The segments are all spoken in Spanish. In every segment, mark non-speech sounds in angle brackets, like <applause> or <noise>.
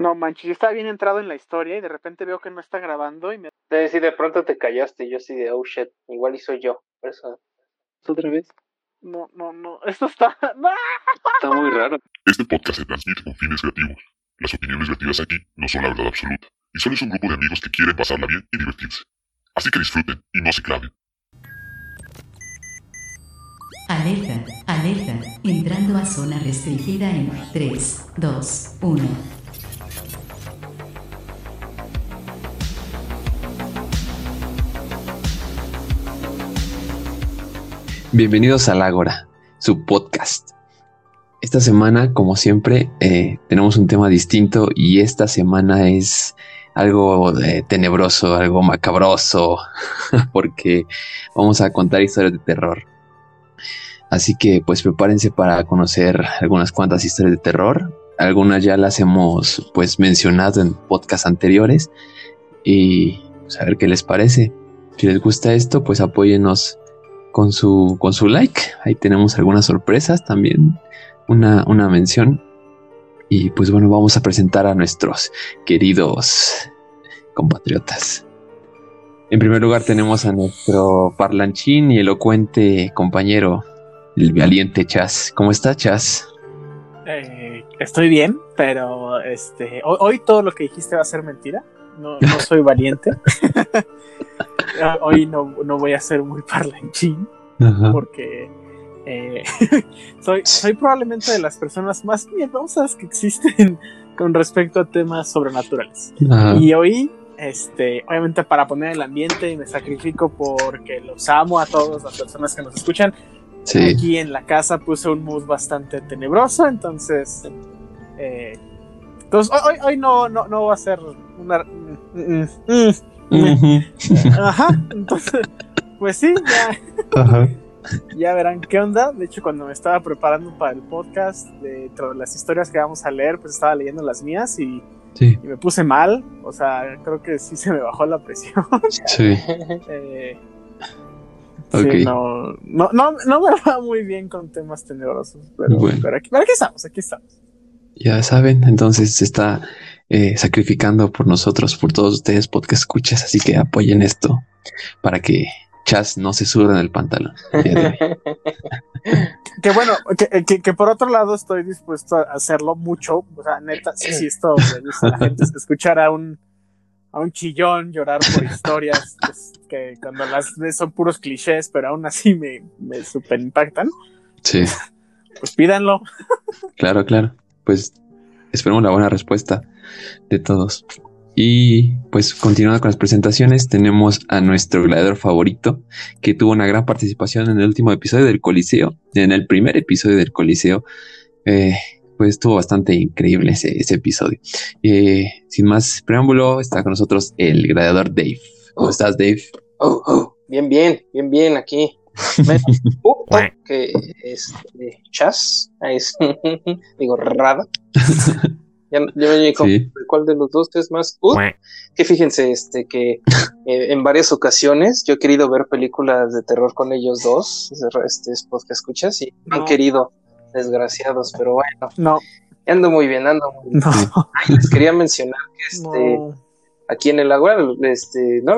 No manches, yo estaba bien entrado en la historia y de repente veo que no está grabando y me... Sí, de pronto te callaste, yo así de, oh shit, igual y soy yo. Por eso, ¿Otra vez? No, no, no, esto está... <laughs> ¡No! Está muy raro. Este podcast se transmite con fines creativos. Las opiniones vertidas aquí no son la verdad absoluta, y solo es un grupo de amigos que quieren pasarla bien y divertirse. Así que disfruten y no se claven. Alerta, alerta, entrando a zona restringida en 3, 2, 1. Bienvenidos al Ágora, su podcast. Esta semana, como siempre, eh, tenemos un tema distinto y esta semana es algo eh, tenebroso, algo macabroso, <laughs> porque vamos a contar historias de terror. Así que pues prepárense para conocer algunas cuantas historias de terror. Algunas ya las hemos pues mencionado en podcasts anteriores y pues, a ver qué les parece. Si les gusta esto, pues apóyennos con su, con su like. Ahí tenemos algunas sorpresas también, una, una mención. Y pues bueno, vamos a presentar a nuestros queridos compatriotas. En primer lugar tenemos a nuestro parlanchín y elocuente compañero, el valiente Chas. ¿Cómo está Chas? Eh, estoy bien, pero este hoy, hoy todo lo que dijiste va a ser mentira. No, no soy valiente. <laughs> <laughs> hoy no, no voy a ser muy parlanchín Ajá. porque eh, <laughs> soy, soy probablemente de las personas más miedosas que existen <laughs> con respecto a temas sobrenaturales. Ajá. Y hoy, este, obviamente para poner el ambiente y me sacrifico porque los amo a todas las personas que nos escuchan. Sí. Aquí en la casa puse un mood bastante tenebroso, entonces, eh, entonces hoy, hoy, hoy no, no, no va a ser una... mm, mm, mm, <laughs> Ajá, entonces, pues sí, ya, Ajá. ya verán qué onda. De hecho, cuando me estaba preparando para el podcast de todas las historias que vamos a leer, pues estaba leyendo las mías y, Sí, y me puse mal. O sea, creo que sí se me bajó la presión. <laughs> sí. Eh, sí, no, no, no, no me va muy bien con temas tenebrosos, pero, Bueno. pero aquí, pero aquí estamos, aquí estamos. Ya saben, entonces está eh, sacrificando por nosotros, por todos ustedes, podcast escuchas, así que apoyen esto para que Chas no se suba en el pantalón. <laughs> Que bueno, que, que, que por otro lado estoy dispuesto a hacerlo mucho. O sea, neta, sí, sí, esto me gusta a la gente escuchar a un, a un chillón llorar por historias pues, que cuando las ves son puros clichés, pero aún así me, me super impactan. Sí, Pues pídanlo. claro, claro. Pues esperemos la buena respuesta de todos. Y pues continuando con las presentaciones, tenemos a nuestro gladiador favorito, que tuvo una gran participación en el último episodio del Coliseo, en el primer episodio del Coliseo. Eh, pues estuvo bastante increíble ese, ese episodio. Eh, sin más preámbulo, está con nosotros el gladiador Dave. ¿Cómo estás, Dave? Oh, oh, bien, bien, bien, bien, aquí. Menos <laughs> que este, Chas, es, <laughs> digo, Rada. Ya, ya me dijo Sí. cuál de los dos es más. Uh, que fíjense, este, que eh, en varias ocasiones yo he querido ver películas de terror con ellos dos, este, es podcast escuchas, y no han querido, desgraciados, pero bueno, No, ando muy bien, ando muy bien. no, Ay, les quería mencionar que este, no. aquí en el agua este, no,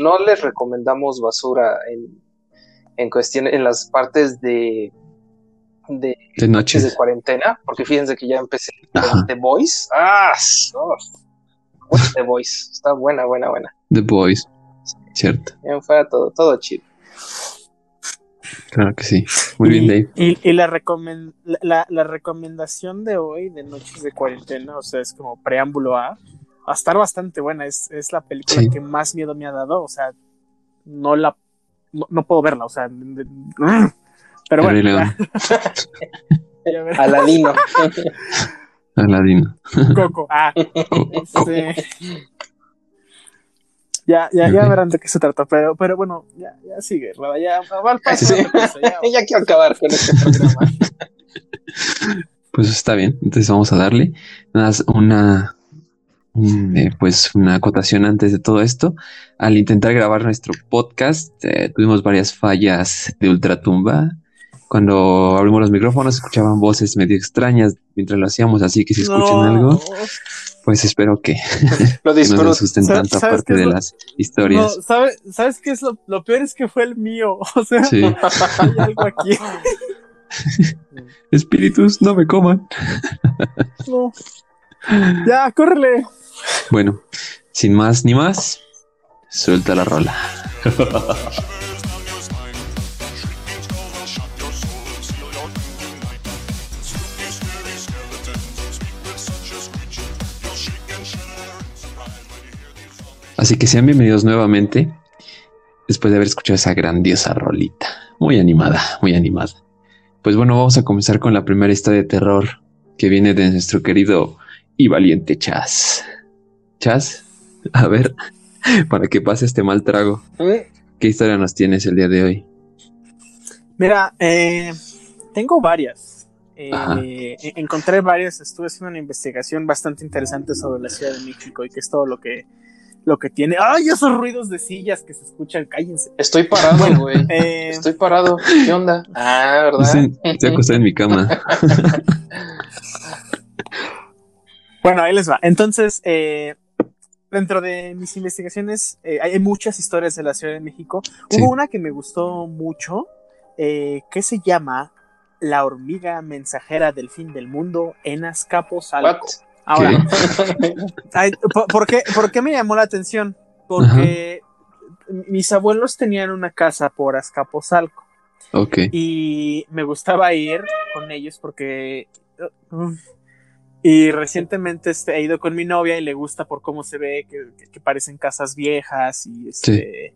no les recomendamos basura en, en cuestión en las partes de de De noches de cuarentena porque fíjense que ya empecé Ajá. con The Voice ah oh, The Voice está buena buena buena The Boys. Cierto. ya fue todo todo chido Claro que sí. Muy bien, Dave. Y, y la, recomen- la, la- la recomendación de hoy, de Noches de Cuarentena, o sea, es como preámbulo a, va a estar bastante buena. Es, es la película Sí. que más miedo me ha dado. O sea, no la no, no puedo verla. O sea, de- de- pero bueno, ya, <laughs> ya. Aladino <laughs> Aladino. Coco. Ah, <laughs> este, ya, ya, verán de qué se trata. Pero, pero bueno, ya, ya sigue, Rada, Ya va al paso. Sí. prisa, ya. ya quiero acabar con este programa Pues está bien. Entonces vamos a darle nada más una, un, eh, pues una acotación antes de todo esto. Al intentar grabar nuestro podcast, eh, tuvimos varias fallas de ultratumba cuando abrimos los micrófonos escuchaban voces medio extrañas mientras lo hacíamos, así que si escuchan algo, pues espero que, <laughs> Lo que no asusten ¿Sabes- tanto aparte de lo- las historias. No, ¿sabes, ¿Sabes qué es lo, lo peor? Es que fue el mío. <laughs> O sea, Sí. hay algo aquí. <laughs> Espíritus, no me coman. No. Ya, córrele. Bueno, sin más ni más, suelta la rola. Así que sean bienvenidos nuevamente después de haber escuchado esa grandiosa rolita. Muy animada, muy animada. Pues bueno, vamos a comenzar con la primera historia de terror que viene de nuestro querido y valiente Chas. Chas, a ver, <laughs> para que pase este mal trago, ¿qué historia nos tienes el día de hoy? Mira, eh, tengo varias. Eh, encontré varias. Estuve haciendo una investigación bastante interesante sobre la Ciudad de México y que es todo lo que, lo que tiene. ¡Ay, esos ruidos de sillas que se escuchan! Cállense. Estoy parado, güey. Eh, Estoy parado. ¿Qué onda? Ah, ¿verdad? Estoy, estoy acostado en mi cama. <laughs> Bueno, ahí les va. Entonces, eh, dentro de mis investigaciones, eh, hay muchas historias de la Ciudad de México. Sí. Hubo una que me gustó mucho, eh, que se llama La hormiga mensajera del fin del mundo en Azcapotzalco. Ahora, <laughs> ay, ¿por, qué, por qué me llamó la atención? Porque mis abuelos tenían una casa por Azcapotzalco Ok. y me gustaba ir con ellos porque uh, y recientemente este, he ido con mi novia y le gusta por cómo se ve que, parecen casas viejas y este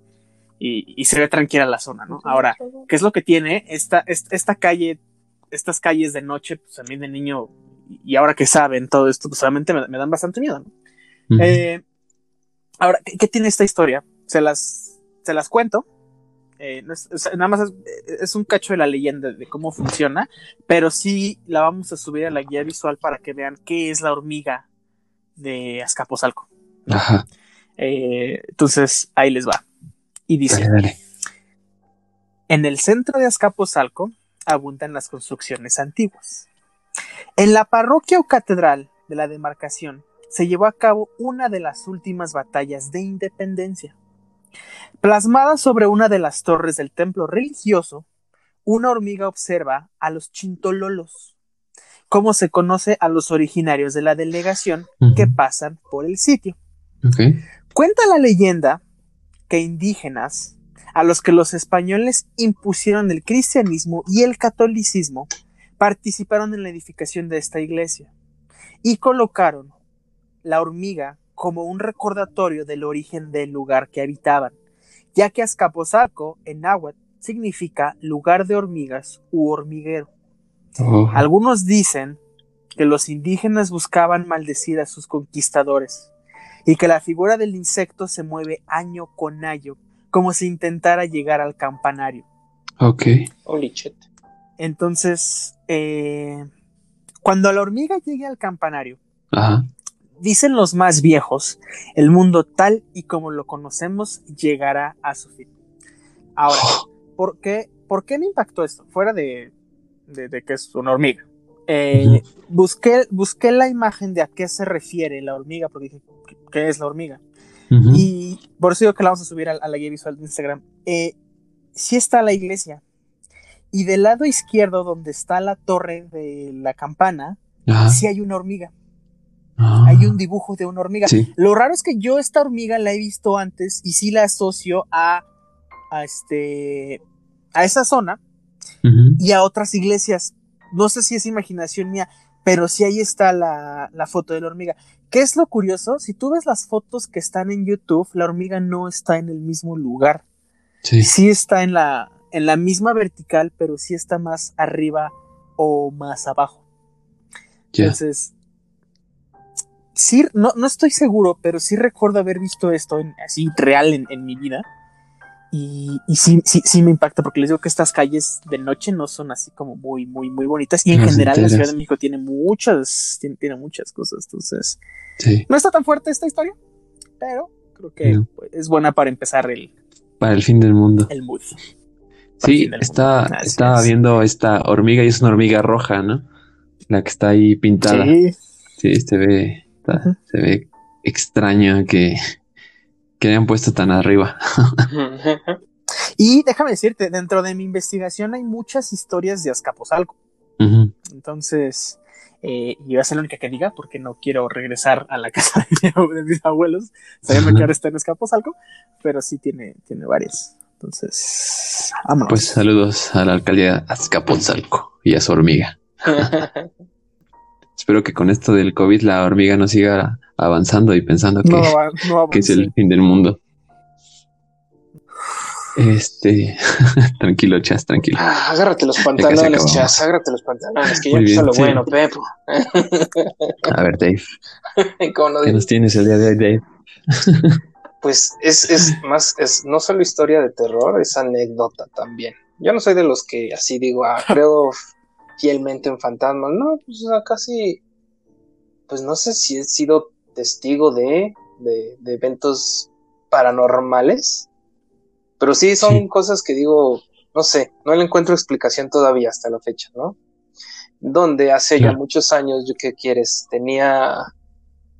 y, y se ve tranquila la zona, ¿no? Ahora, ¿qué es lo que tiene esta, esta, esta calle, estas calles de noche? Pues a mí de niño y ahora que saben todo esto, pues solamente me, me dan bastante miedo, ¿no? Eh, ahora, ¿qué, qué tiene esta historia? Se las, se las cuento. Eh, es- nada más es, es un cacho de la leyenda de cómo funciona, pero sí la vamos a subir a la guía visual para que vean qué es la hormiga de Azcapotzalco. Ajá. Eh, entonces, ahí les va. Y dice, Dale, dale. en el centro de Azcapotzalco abundan las construcciones antiguas. En la parroquia o catedral de la demarcación se llevó a cabo una de las últimas batallas de independencia. Plasmada sobre una de las torres del templo religioso, una hormiga observa a los chintololos, como se conoce a los originarios de la delegación que pasan por el sitio. Cuenta la leyenda que indígenas, a los que los españoles impusieron el cristianismo y el catolicismo, participaron en la edificación de esta iglesia y colocaron la hormiga como un recordatorio del origen del lugar que habitaban, ya que Azcapotzalco en náhuatl significa lugar de hormigas u hormiguero. Oh, Algunos dicen que los indígenas buscaban maldecir a sus conquistadores y que la figura del insecto se mueve año con año como si intentara llegar al campanario. ok. Holy shit. Entonces, eh, cuando la hormiga llegue al campanario, Ajá. Dicen los más viejos, el mundo tal y como lo conocemos llegará a su fin. Ahora, ¿por qué, por qué me impactó esto? Fuera de, de- de que es una hormiga. Eh, busqué, busqué la imagen de a qué se refiere la hormiga, porque dije, ¿qué- ¿qué es la hormiga? Y por eso digo que la vamos a subir a, a la guía visual de Instagram. Eh, sí está la iglesia. Y del lado izquierdo, donde está la torre de la campana, Ajá. sí hay una hormiga. Ah. Hay un dibujo de una hormiga. Sí. Lo raro es que yo esta hormiga la he visto antes y sí la asocio a, a este a esa zona Ujú. y a otras iglesias. No sé si es imaginación mía, pero sí ahí está la, la foto de la hormiga. ¿Qué es lo curioso? Si tú ves las fotos que están en YouTube, la hormiga no está en el mismo lugar. Sí. Sí está en la, en la misma vertical, pero sí está más arriba o más abajo. Ya. Entonces, sí, no, no estoy seguro, pero sí recuerdo haber visto esto en- así real en, en mi vida. Y, y sí, sí, sí me impacta porque les digo que estas calles de noche no son así como muy, muy, muy bonitas. Y en No general la. Ciudad de México tiene muchas, tiene, tiene muchas cosas. Entonces, Sí. no está tan fuerte esta historia, pero creo que No. pues, es buena para empezar el, Para el fin del mundo. el mood. Sí, del está, mundo. Estaba es. viendo esta hormiga y es una hormiga roja, ¿no? La que está ahí pintada. Sí, Sí, se ve, está- se ve extraño que, que hayan puesto tan arriba. <laughs> y déjame decirte, dentro de mi investigación hay muchas historias de Azcapotzalco. Entonces, eh, y va a ser la única que diga porque no quiero regresar a la <laughs> casa de, mi abue- de mis abuelos, sabiendo que ahora está en Escapotzalco, pero sí tiene, tiene varias. Entonces, vámonos. Pues saludos a la alcaldía Azcapotzalco y a su hormiga. <laughs> Espero que con esto del COVID la hormiga no siga avanzando y pensando que, no, <laughs> no es el fin del mundo. Este, <laughs> tranquilo, chas, tranquilo. Ah, agárrate los <laughs> pantalones, chas, agárrate los pantalones, que ya Muy empieza bien, lo sí. bueno, Pepo. A ver, Dave, ¿Cómo no ¿qué nos tienes el día de hoy, Dave? Pues es, es más, es no solo historia de terror, es anécdota también. Yo no soy de los que así digo, ah, creo fielmente en fantasmas. No, pues sea, casi, pues no sé si he sido testigo de, de, de eventos paranormales, pero sí son Sí. cosas que digo, no sé, no le encuentro explicación todavía hasta la fecha, ¿no? Donde hace ya muchos años, yo qué quieres, tenía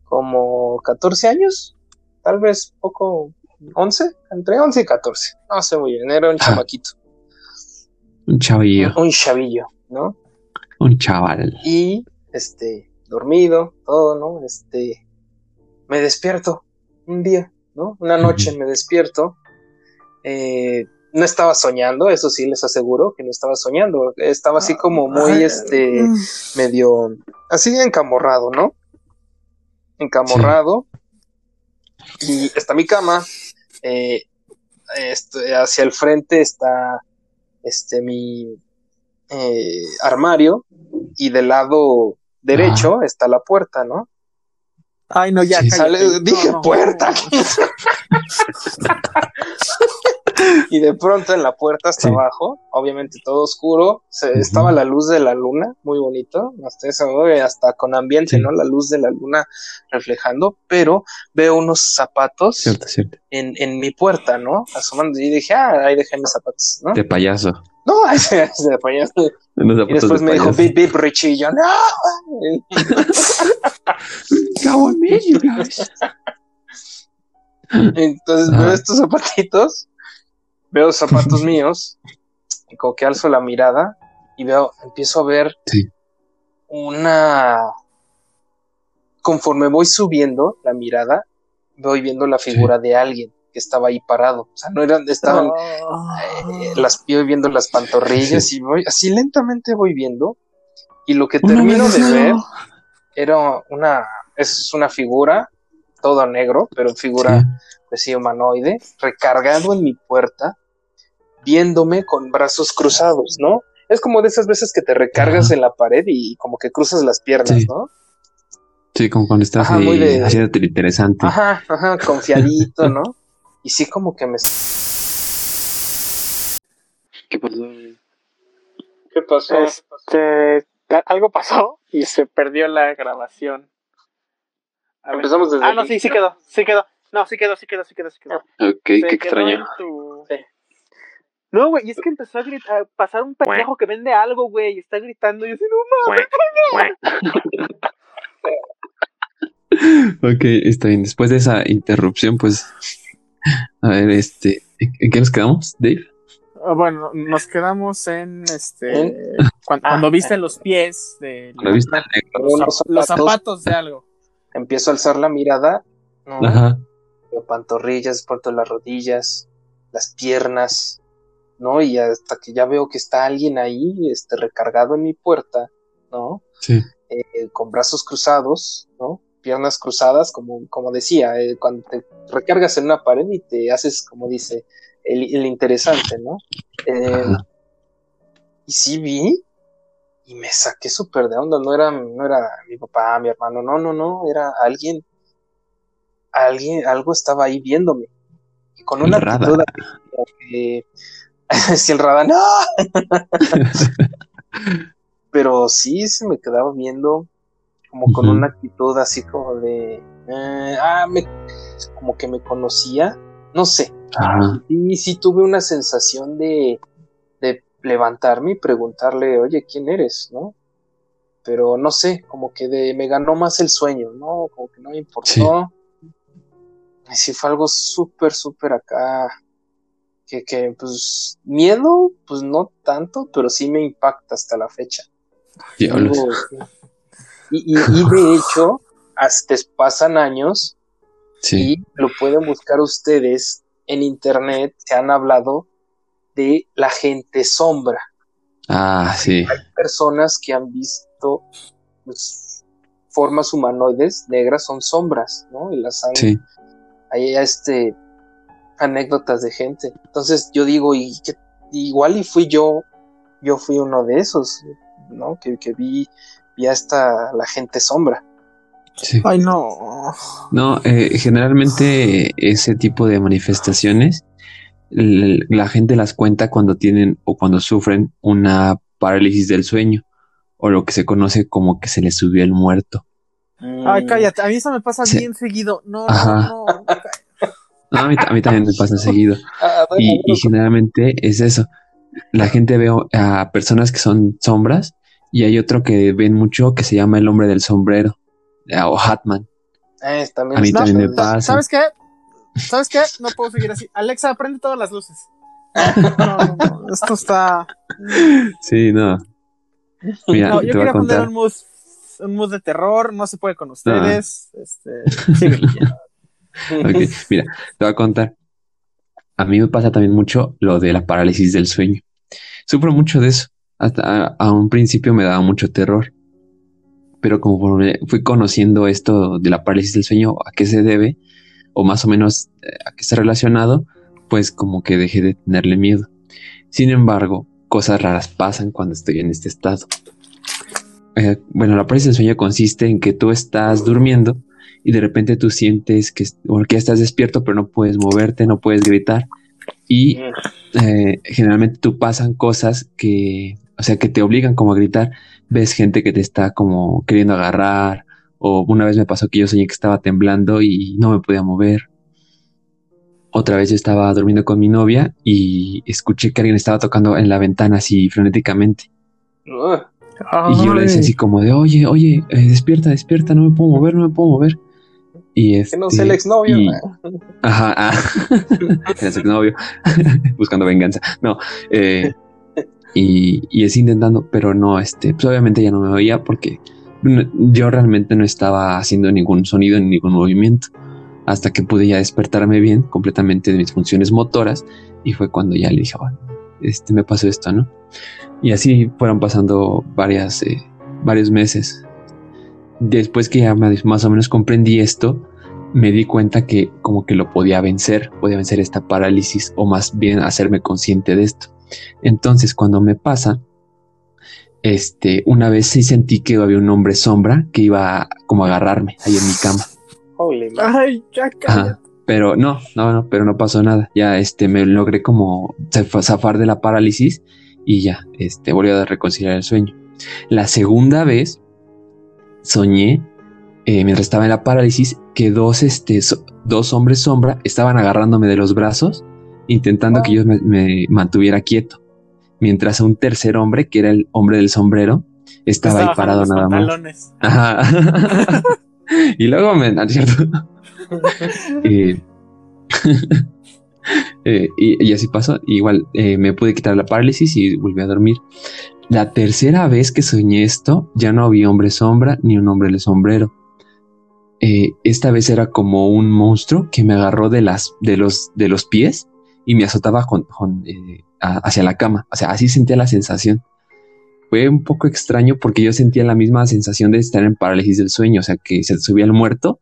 como 14 años, tal vez poco, 11, entre 11 y 14, no sé muy bien, era un Ah. chamaquito, Un chavillo, un chavillo, ¿no? Un chaval. Y, este, dormido, todo, ¿no? Este, me despierto un día, ¿no? Una noche me despierto, eh, no estaba soñando, eso sí les aseguro que no estaba soñando, estaba así como muy, Ay, este, mm. medio así encamorrado, ¿no? Encamorrado. Y está mi cama. eh, este, hacia el frente está este mi eh, armario. Y del lado derecho está la puerta, ¿no? Ay, no, ya. Sí, sale- dije no. puerta. <laughs> y de pronto en la puerta hasta Sí. abajo, obviamente todo oscuro, se, estaba la luz de la luna, muy bonito, hasta eso, oye, hasta con ambiente, Sí. ¿no? La luz de la luna reflejando, pero veo unos zapatos Cierto, cierto. en, en mi puerta, ¿no? Asomando, y dije, ah, ahí dejé mis zapatos, ¿no? De payaso. No, <laughs> se, se apoyó. Y después de me dijo, bip, bip, Richie, y yo, no. <laughs> Guys. Entonces veo estos zapatitos, veo zapatos <laughs> míos, y como que alzo la mirada y veo, empiezo a ver Sí. una. Conforme voy subiendo la mirada, voy viendo la figura de alguien que estaba ahí parado. O sea, no eran, estaban eh, las voy viendo las pantorrillas Sí. y voy, así lentamente voy viendo. Y lo que termino de ver era una, es una figura, todo negro, pero figura pues sí, humanoide, recargado en mi puerta, viéndome con brazos cruzados, ¿no? Es como de esas veces que te recargas Ajá. en la pared y como que cruzas las piernas, Sí. ¿no? Sí, como cuando estás Ajá, ahí muy de- interesante. Ajá, ajá, confiadito, ¿no? Y sí como que me... ¿Qué pasó? ¿Qué pasó? Este, algo pasó y se perdió la grabación. A ver. Empezamos desde Ah, no, sí, sí quedó. Sí quedó. No, sí quedó, sí quedó, sí quedó, sí quedó. Ok, Se qué extraño. en tu- Sí. No, güey, y es que empezó a, gritar, a pasar un pendejo que vende algo, güey, y está gritando y yo así, no mames. <laughs> Ok, está bien. Después de esa interrupción, pues. A ver, este. ¿En qué nos quedamos, Dave? Ah, Bueno, nos quedamos en este. ¿En? cuan- Ah, Cuando, viste los pies de ¿La viste al negro? los, Unos zap- los zapatos. zapatos de algo. Empiezo a alzar la mirada, ¿no? Ajá. Veo pantorrillas, porto las rodillas, las piernas, ¿no? Y hasta que ya veo que está alguien ahí, este, recargado en mi puerta, ¿no? Sí. Eh, con brazos cruzados, ¿no? Piernas cruzadas, como, como decía, eh, cuando te recargas en una pared y te haces, como dice, el, el interesante, ¿no? Eh, y sí vi y me saqué súper de onda, no era, no era mi papá, mi hermano, no, no, no, era alguien, alguien, algo estaba ahí viéndome. Y con una Rada. actitud que, <laughs> si el Rada, no, <laughs> pero sí se me quedaba viendo como con una actitud así como de, eh, ah, me, como que me conocía, no sé, y sí tuve una sensación de, levantarme y preguntarle, oye, ¿quién eres? ¿No? Pero no sé, como que de, me ganó más el sueño, ¿no? Como que no me importó. Y sí fue algo súper, súper acá. Que, que, pues, miedo, pues no tanto, pero sí me impacta hasta la fecha. Diablos. Digo, y, y, y de <laughs> hecho, hasta pasan años Sí. y lo pueden buscar ustedes en internet. Se han hablado de la gente sombra. Ah, sí. Personas que han visto pues, formas humanoides negras son sombras, ¿no? Y las han. Sí. Hay este anécdotas de gente. Entonces yo digo, y que igual y fui yo, yo fui uno de esos, ¿no? Que, que vi, vi hasta la gente sombra. sí. Ay, no. No, eh, generalmente ese tipo de manifestaciones la gente las cuenta cuando tienen o cuando sufren una parálisis del sueño o lo que se conoce como que se les subió el muerto. Ay, cállate. A mí eso me pasa Sí. bien seguido. No, Ajá. no, no. No, <laughs> a, mí, a mí también me pasa seguido. <laughs> Ah, bueno, Y, y generalmente es eso. La gente ve a personas que son sombras y hay otro que ven mucho que se llama el hombre del sombrero eh, o Hatman. eh, también A mí también me Sa- pasa. ¿Sabes qué? ¿Sabes qué? No puedo seguir así. Alexa, prende todas las luces. No, no, no. Esto está. Sí, no. Mira, No, yo quería poner un mood, un mood de terror. No se puede con ustedes. Este. síguele. Ok, Mira, te voy a contar. A mí me pasa también mucho lo de la parálisis del sueño. Sufro mucho de eso. Hasta a, a un principio me daba mucho terror. Pero como fui conociendo esto de la parálisis del sueño, a qué se debe, o más o menos eh, a qué está relacionado, pues como que dejé de tenerle miedo. Sin embargo, cosas raras pasan cuando estoy en este estado. Eh, bueno, la parálisis del sueño consiste en que tú estás durmiendo y de repente tú sientes que, bueno, que ya estás despierto, pero no puedes moverte, no puedes gritar. Y eh, generalmente tú pasan cosas que, o sea, que te obligan como a gritar. Ves gente que te está como queriendo agarrar. O una vez me pasó que yo soñé que estaba temblando y no me podía mover. Otra vez yo estaba durmiendo con mi novia y escuché que alguien estaba tocando en la ventana así frenéticamente. Y yo le decía así como de, oye, oye, eh, despierta, despierta, no me puedo mover, no me puedo mover. Y Que este, no sea el exnovio. y- ¿no? Ajá, ah. <laughs> Su exnovio. <laughs> buscando venganza. No, eh, y, y es intentando, pero no, este, pues obviamente ya no me oía porque yo realmente no estaba haciendo ningún sonido ni ningún movimiento hasta que pude ya despertarme bien completamente de mis funciones motoras y fue cuando ya le dije, "Ah, este, me pasó esto, ¿no? Y así fueron pasando varias, eh, varios meses. Después que ya más o menos comprendí esto, me di cuenta que como que lo podía vencer, podía vencer esta parálisis o más bien hacerme consciente de esto. Entonces, cuando me pasa, este, una vez sí sentí que había un hombre sombra que iba como a agarrarme ahí en mi cama. Holy. Ay, ya. Ajá. Pero no, no, no, pero no pasó nada. Ya este me logré como zaf- zafar de la parálisis y ya, este, volví a reconciliar el sueño. La segunda vez soñé, eh, mientras estaba en la parálisis, que dos, este, so- dos hombres sombra estaban agarrándome de los brazos, intentando que yo me, me mantuviera quieto. Mientras un tercer hombre, que era el hombre del sombrero, estaba, ahí parado nada más. Ajá. <laughs> y luego me, ¿no es cierto? <laughs> Eh, <laughs> eh, y, y así pasó. Igual eh, me pude quitar la parálisis y volví a dormir. La tercera vez que soñé esto, ya no había hombre sombra ni un hombre de sombrero. Eh, esta vez era como un monstruo que me agarró de las de los de los pies y me azotaba eh, hacia la cama. O sea, así sentía la sensación. Fue un poco extraño porque yo sentía la misma sensación de estar en parálisis del sueño, o sea, que se subía el muerto,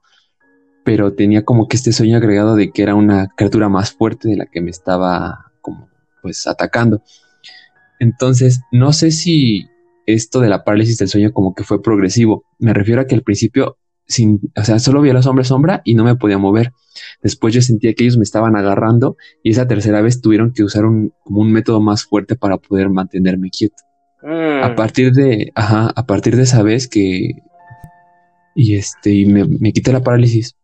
pero tenía como que este sueño agregado de que era una criatura más fuerte de la que me estaba como pues atacando. Entonces, no sé si esto de la parálisis del sueño como que fue progresivo. Me refiero a que al principio, sin, o sea, solo vi a los hombres sombra y no me podía mover. Después yo sentía que ellos me estaban agarrando y esa tercera vez tuvieron que usar un, como un método más fuerte para poder mantenerme quieto. Mm. A partir de, ajá, a partir de esa vez que, y este, y me, me quité la parálisis.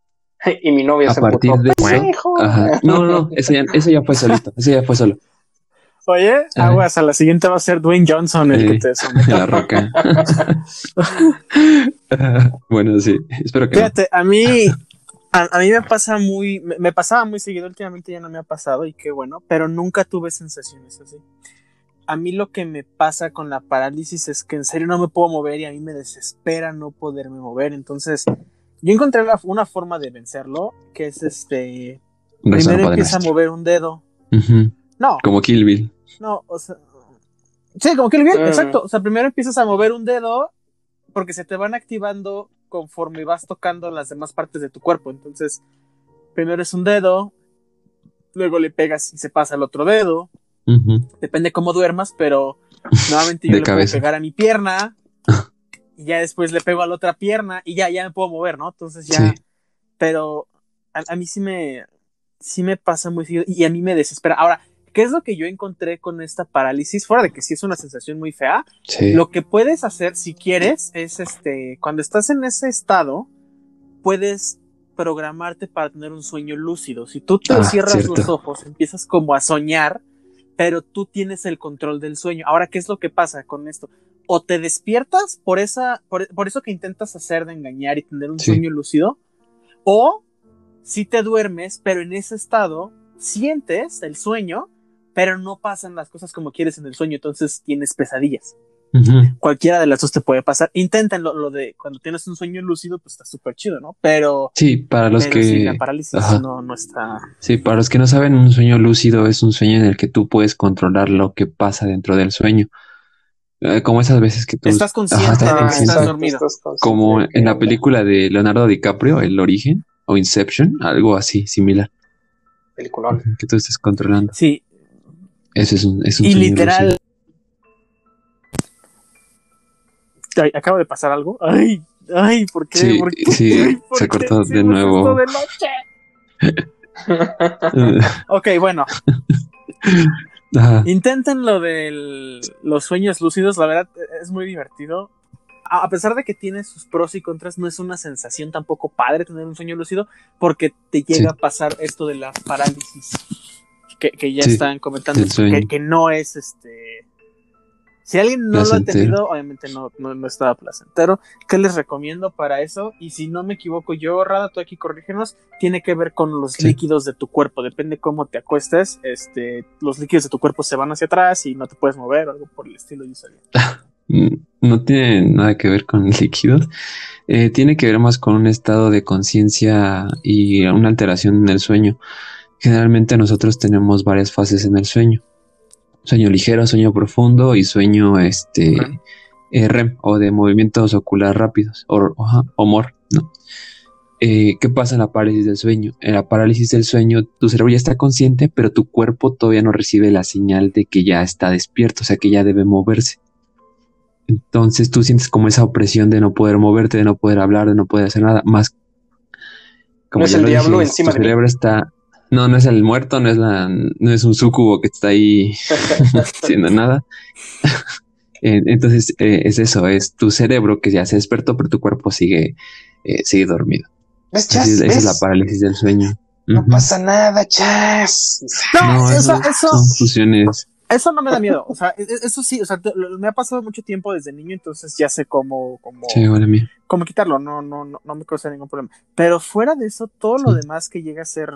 <laughs> Y mi novia A se partir de. Ajá. No, no, no, eso ya, eso ya fue solito, eso ya fue solo. Oye, aguas, a la siguiente va a ser Dwayne Johnson el Sí. que te <laughs> someta. La roca. <laughs> bueno, sí. Espero que no. Fíjate, a mí, <laughs> a, a mí me pasa muy, me, me pasaba muy seguido, últimamente ya no me ha pasado y qué bueno, pero nunca tuve sensaciones así. A mí lo que me pasa con la parálisis es que en serio no me puedo mover y a mí me desespera no poderme mover. Entonces, yo encontré la- una forma de vencerlo, que es este, primero empieza a mover un dedo. Ujú. No, Como Kill Bill. no, o sea, sí, como que bien, Mm. exacto. O sea, primero empiezas a mover un dedo porque se te van activando conforme vas tocando las demás partes de tu cuerpo. Entonces, primero es un dedo, luego le pegas y se pasa el otro dedo. Depende cómo duermas, pero nuevamente <laughs> yo le cabeza. puedo pegar a mi pierna <laughs> y ya después le pego a la otra pierna y ya, ya me puedo mover, ¿no? Entonces ya, Sí. pero a, a mí sí me, sí me pasa muy seguido y a mí me desespera. Ahora, ¿qué es lo que yo encontré con esta parálisis? Fuera de que sí es una sensación muy fea, Sí. lo que puedes hacer si quieres es este, cuando estás en ese estado, puedes programarte para tener un sueño lúcido. Si tú te Ah, cierras los ojos, empiezas como a soñar, pero tú tienes el control del sueño. Ahora, ¿qué es lo que pasa con esto? O te despiertas por esa, por, por eso que intentas hacer de engañar y tener un Sí. sueño lúcido, o si te duermes, pero en ese estado sientes el sueño, pero no pasan las cosas como quieres en el sueño, entonces tienes pesadillas cualquiera de las dos te puede pasar. Inténtenlo, lo de cuando tienes un sueño lúcido, pues está súper chido, ¿no? Pero, Sí, para los pero sí, que la parálisis Ajá. no, no está. sí, para los que no saben, un sueño lúcido es un sueño en el que tú puedes controlar lo que pasa dentro del sueño. Eh, como esas veces que tú Estás consciente Ajá, que consciente. estás dormido. como que- en la película de Leonardo DiCaprio, El Origen o Inception, algo así similar, Peliculón. que tú estés controlando. Sí, Ese es un, es un y literal. Ay, acaba de pasar algo. Ay, ay, ¿por qué? Sí, ¿Por qué? sí, <laughs> Ay, ¿por se qué cortó de nuevo. de noche? <laughs> Ok, bueno, <laughs> Ajá, intenten lo de los sueños lúcidos, la verdad es muy divertido. A a pesar de que tiene sus pros y contras, no es una sensación tampoco padre tener un sueño lúcido, porque te llega Sí. a pasar esto de la parálisis que, que ya Sí, están comentando, que, que no es este. Si alguien no lo ha tenido, obviamente no, no, no estaba placentero. ¿Qué les recomiendo para eso? Y si no me equivoco yo, Rada, tú aquí corrígenos, tiene que ver con los Sí. líquidos de tu cuerpo. Depende cómo te acuestes, este, los líquidos de tu cuerpo se van hacia atrás y no te puedes mover o algo por el estilo. Yo sabía. <laughs> Mm, No tiene nada que ver con <laughs> líquidos. Eh, tiene que ver más con un estado de conciencia y una alteración en el sueño. Generalmente nosotros tenemos varias fases en el sueño. Sueño ligero, sueño profundo y sueño este eh, REM o de movimientos oculares rápidos o, o MOR, ¿no? Eh, ¿Qué pasa en la parálisis del sueño? En la parálisis del sueño, tu cerebro ya está consciente, pero tu cuerpo todavía no recibe la señal de que ya está despierto, o sea que ya debe moverse. Entonces tú sientes como esa opresión de no poder moverte, de no poder hablar, de no poder hacer nada más. No es el lo diablo dije, encima tu de mí. cerebro está. No, no es el muerto, no es la, no es un sucubo que está ahí <laughs> haciendo nada. <laughs> Entonces eh, es eso, es tu cerebro que ya se despertó, pero tu cuerpo sigue, eh, sigue dormido. ¿Ves, Chas? es- esa es la parálisis del sueño. No pasa nada, Chas. No, No, eso, eso eso, son fusiones. eso no me da miedo. O sea, e- e- eso sí, o sea, te- lo- me ha pasado mucho tiempo desde niño, entonces ya sé cómo, cómo, Sí, cómo quitarlo, no, no, no, no me causa ningún problema. Pero fuera de eso, todo lo demás que llega a ser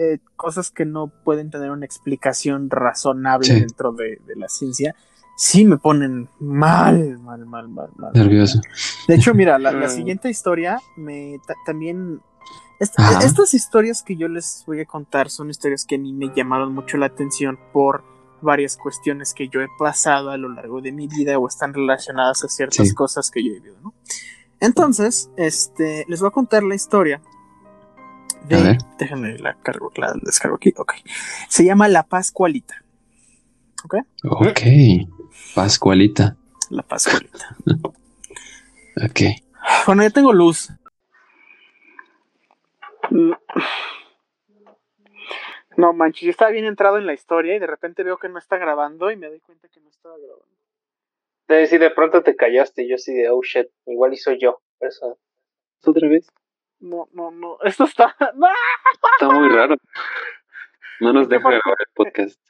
eh, cosas que no pueden tener una explicación razonable Sí. dentro de, de la ciencia, sí me ponen mal, mal, mal, mal, mal. Nervioso. De hecho, mira, la, la <laughs> siguiente historia me ta- también. est- Ajá. estas historias que yo les voy a contar son historias que a mí me llamaron mucho la atención por varias cuestiones que yo he pasado a lo largo de mi vida o están relacionadas a ciertas Sí. cosas que yo he vivido, ¿no? Entonces, este, les voy a contar la historia de. Déjenme la cargo, la descargo aquí. Ok. Se llama La Pascualita. Ok. Pascualita. La Pascualita. <laughs> Ok. Bueno, ya tengo luz. No manches, yo estaba bien entrado en la historia y de repente veo que no está grabando y me doy cuenta que no estaba grabando. De si de pronto te callaste, yo así de, oh shit, igual y soy yo. Eso. ¿Otra vez? No, no, no, <laughs> esto está... ¡No! Está muy raro. No nos ¿En deja parte? grabar el podcast.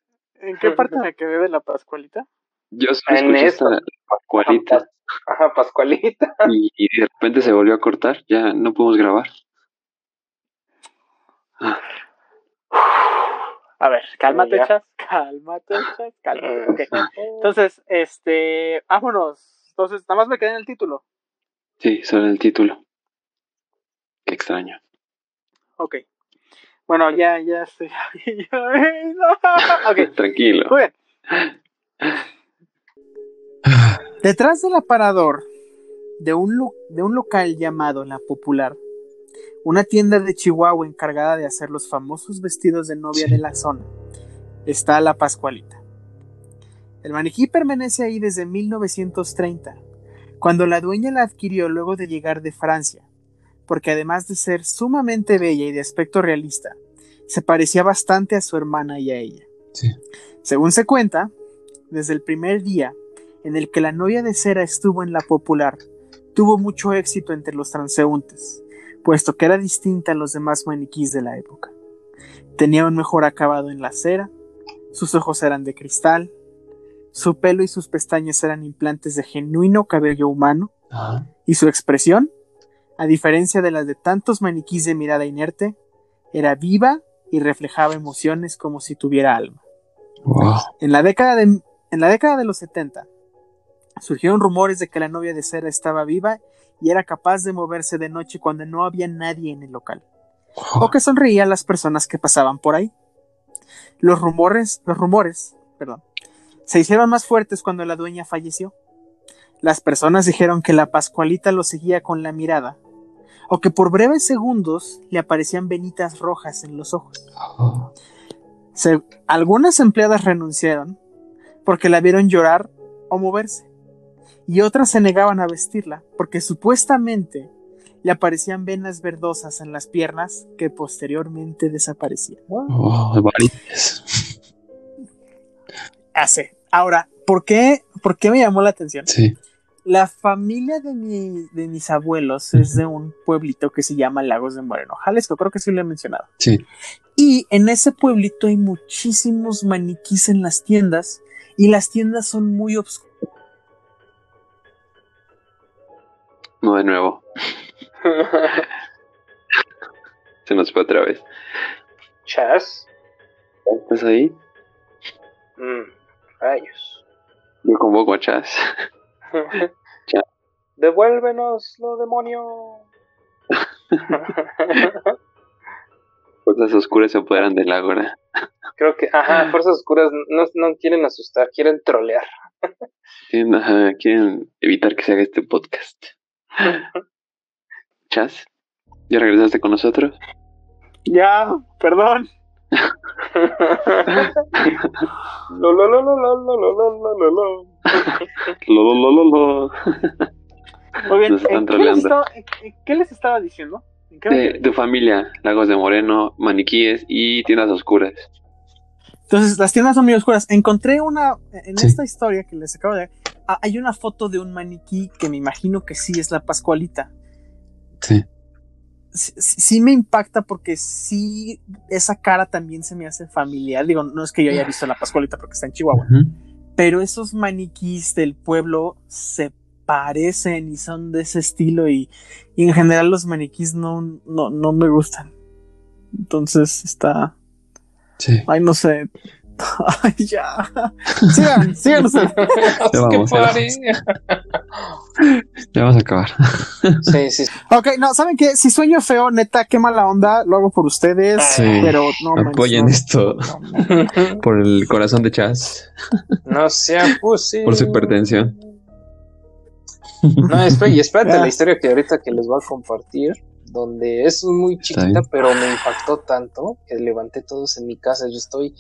¿En qué parte me quedé de la Pascualita? Yo solo En esta Pascualita Ajá, Pascualita. <laughs> y, y de repente se volvió a cortar. Ya no pudimos grabar. Ah, A ver, cálmate. Chas. Cálmate, Chas. Cálmate. Ok. Entonces, este, vámonos. Entonces, nada más me quedé en el título. sí, solo el título. Qué extraño. Ok. Bueno, ya, ya estoy. <laughs> ya- ok, <laughs> Tranquilo. muy bien. <sighs> Detrás del aparador de un, de un local llamado La Popular, una tienda de Chihuahua encargada de hacer los famosos vestidos de novia Sí. de la zona, está la Pascualita. El maniquí permanece ahí desde 1930, cuando la dueña la adquirió luego de llegar de Francia, porque además de ser sumamente bella y de aspecto realista, se parecía bastante a su hermana y a ella. Sí. Según se cuenta, desde el primer día en el que la novia de cera estuvo en la popular, tuvo mucho éxito entre los transeúntes, puesto que era distinta a los demás maniquís de la época. Tenía un mejor acabado en la cera, sus ojos eran de cristal, su pelo y sus pestañas eran implantes de genuino cabello humano, y su expresión, a diferencia de las de tantos maniquís de mirada inerte, era viva y reflejaba emociones como si tuviera alma. Wow. En la década de, en la década de los 70, surgieron rumores de que la novia de cera estaba viva y era capaz de moverse de noche cuando no había nadie en el local, o que sonreía a las personas que pasaban por ahí. Los rumores, los rumores, perdón, se hicieron más fuertes cuando la dueña falleció. Las personas dijeron que la Pascualita lo seguía con la mirada, o que por breves segundos le aparecían venitas rojas en los ojos. Se- algunas empleadas renunciaron porque la vieron llorar o moverse, y otras se negaban a vestirla porque supuestamente le aparecían venas verdosas en las piernas que posteriormente desaparecían. Oh. <laughs> Hace. Ahora, ¿por qué, ¿por qué me llamó la atención? Sí. La familia de, mi- de mis abuelos es de un pueblito que se llama Lagos de Moreno, Jalisco, creo que sí lo he mencionado. Sí. Y en ese pueblito hay muchísimos maniquís en las tiendas y las tiendas son muy obscuras. No de nuevo. <laughs> Se nos fue otra vez. Chas. ¿Estás ahí? Mm, rayos. Yo convoco a Chas. <laughs> Devuélvenoslo, demonio. Fuerzas oscuras se apoderan del ágora. Creo que, ajá, fuerzas oscuras no, no quieren asustar, quieren trolear. Quieren, ajá, quieren evitar que se haga este podcast. Chas, ¿ya regresaste con nosotros? Ya, perdón. <laughs> Lo, lo, lo, lo, lo, lo, lo, lo, lo, lo, lo. Lo, lo, lo, lo, lo. Muy bien, Nos están ¿en ¿qué, les estaba, en- en qué les estaba diciendo? ¿En qué me De tu familia, Lagos de Moreno, maniquíes y tiendas oscuras. Entonces, las tiendas son muy oscuras. Encontré una, en Sí. esta historia que les acabo de ah, hay una foto de un maniquí que me imagino que sí es la Pascualita. Sí. Sí, sí- sí me impacta porque sí, esa cara también se me hace familiar. Digo, no es que yo haya visto la Pascualita porque está en Chihuahua, pero esos maniquís del pueblo se parecen y son de ese estilo y, y en general los maniquís no, no, no me gustan. Entonces está... Sí. Ay, no sé. <laughs> Ay, ya. <laughs> Sigan, sigan ustedes. Ya vamos, ya pare. Ya vamos a acabar. Sí, sí. Ok, no, ¿saben qué? Si sueño feo, neta, qué mala onda, lo hago por ustedes. Sí. Pero no Apoyen no, esto no, no. por el corazón de Chas, No sea pussy. por su hipertensión. No, espérate, y espérate la <laughs> historia que ahorita que les voy a compartir, donde es muy chiquita, pero me impactó tanto que levanté todos en mi casa. Yo estoy,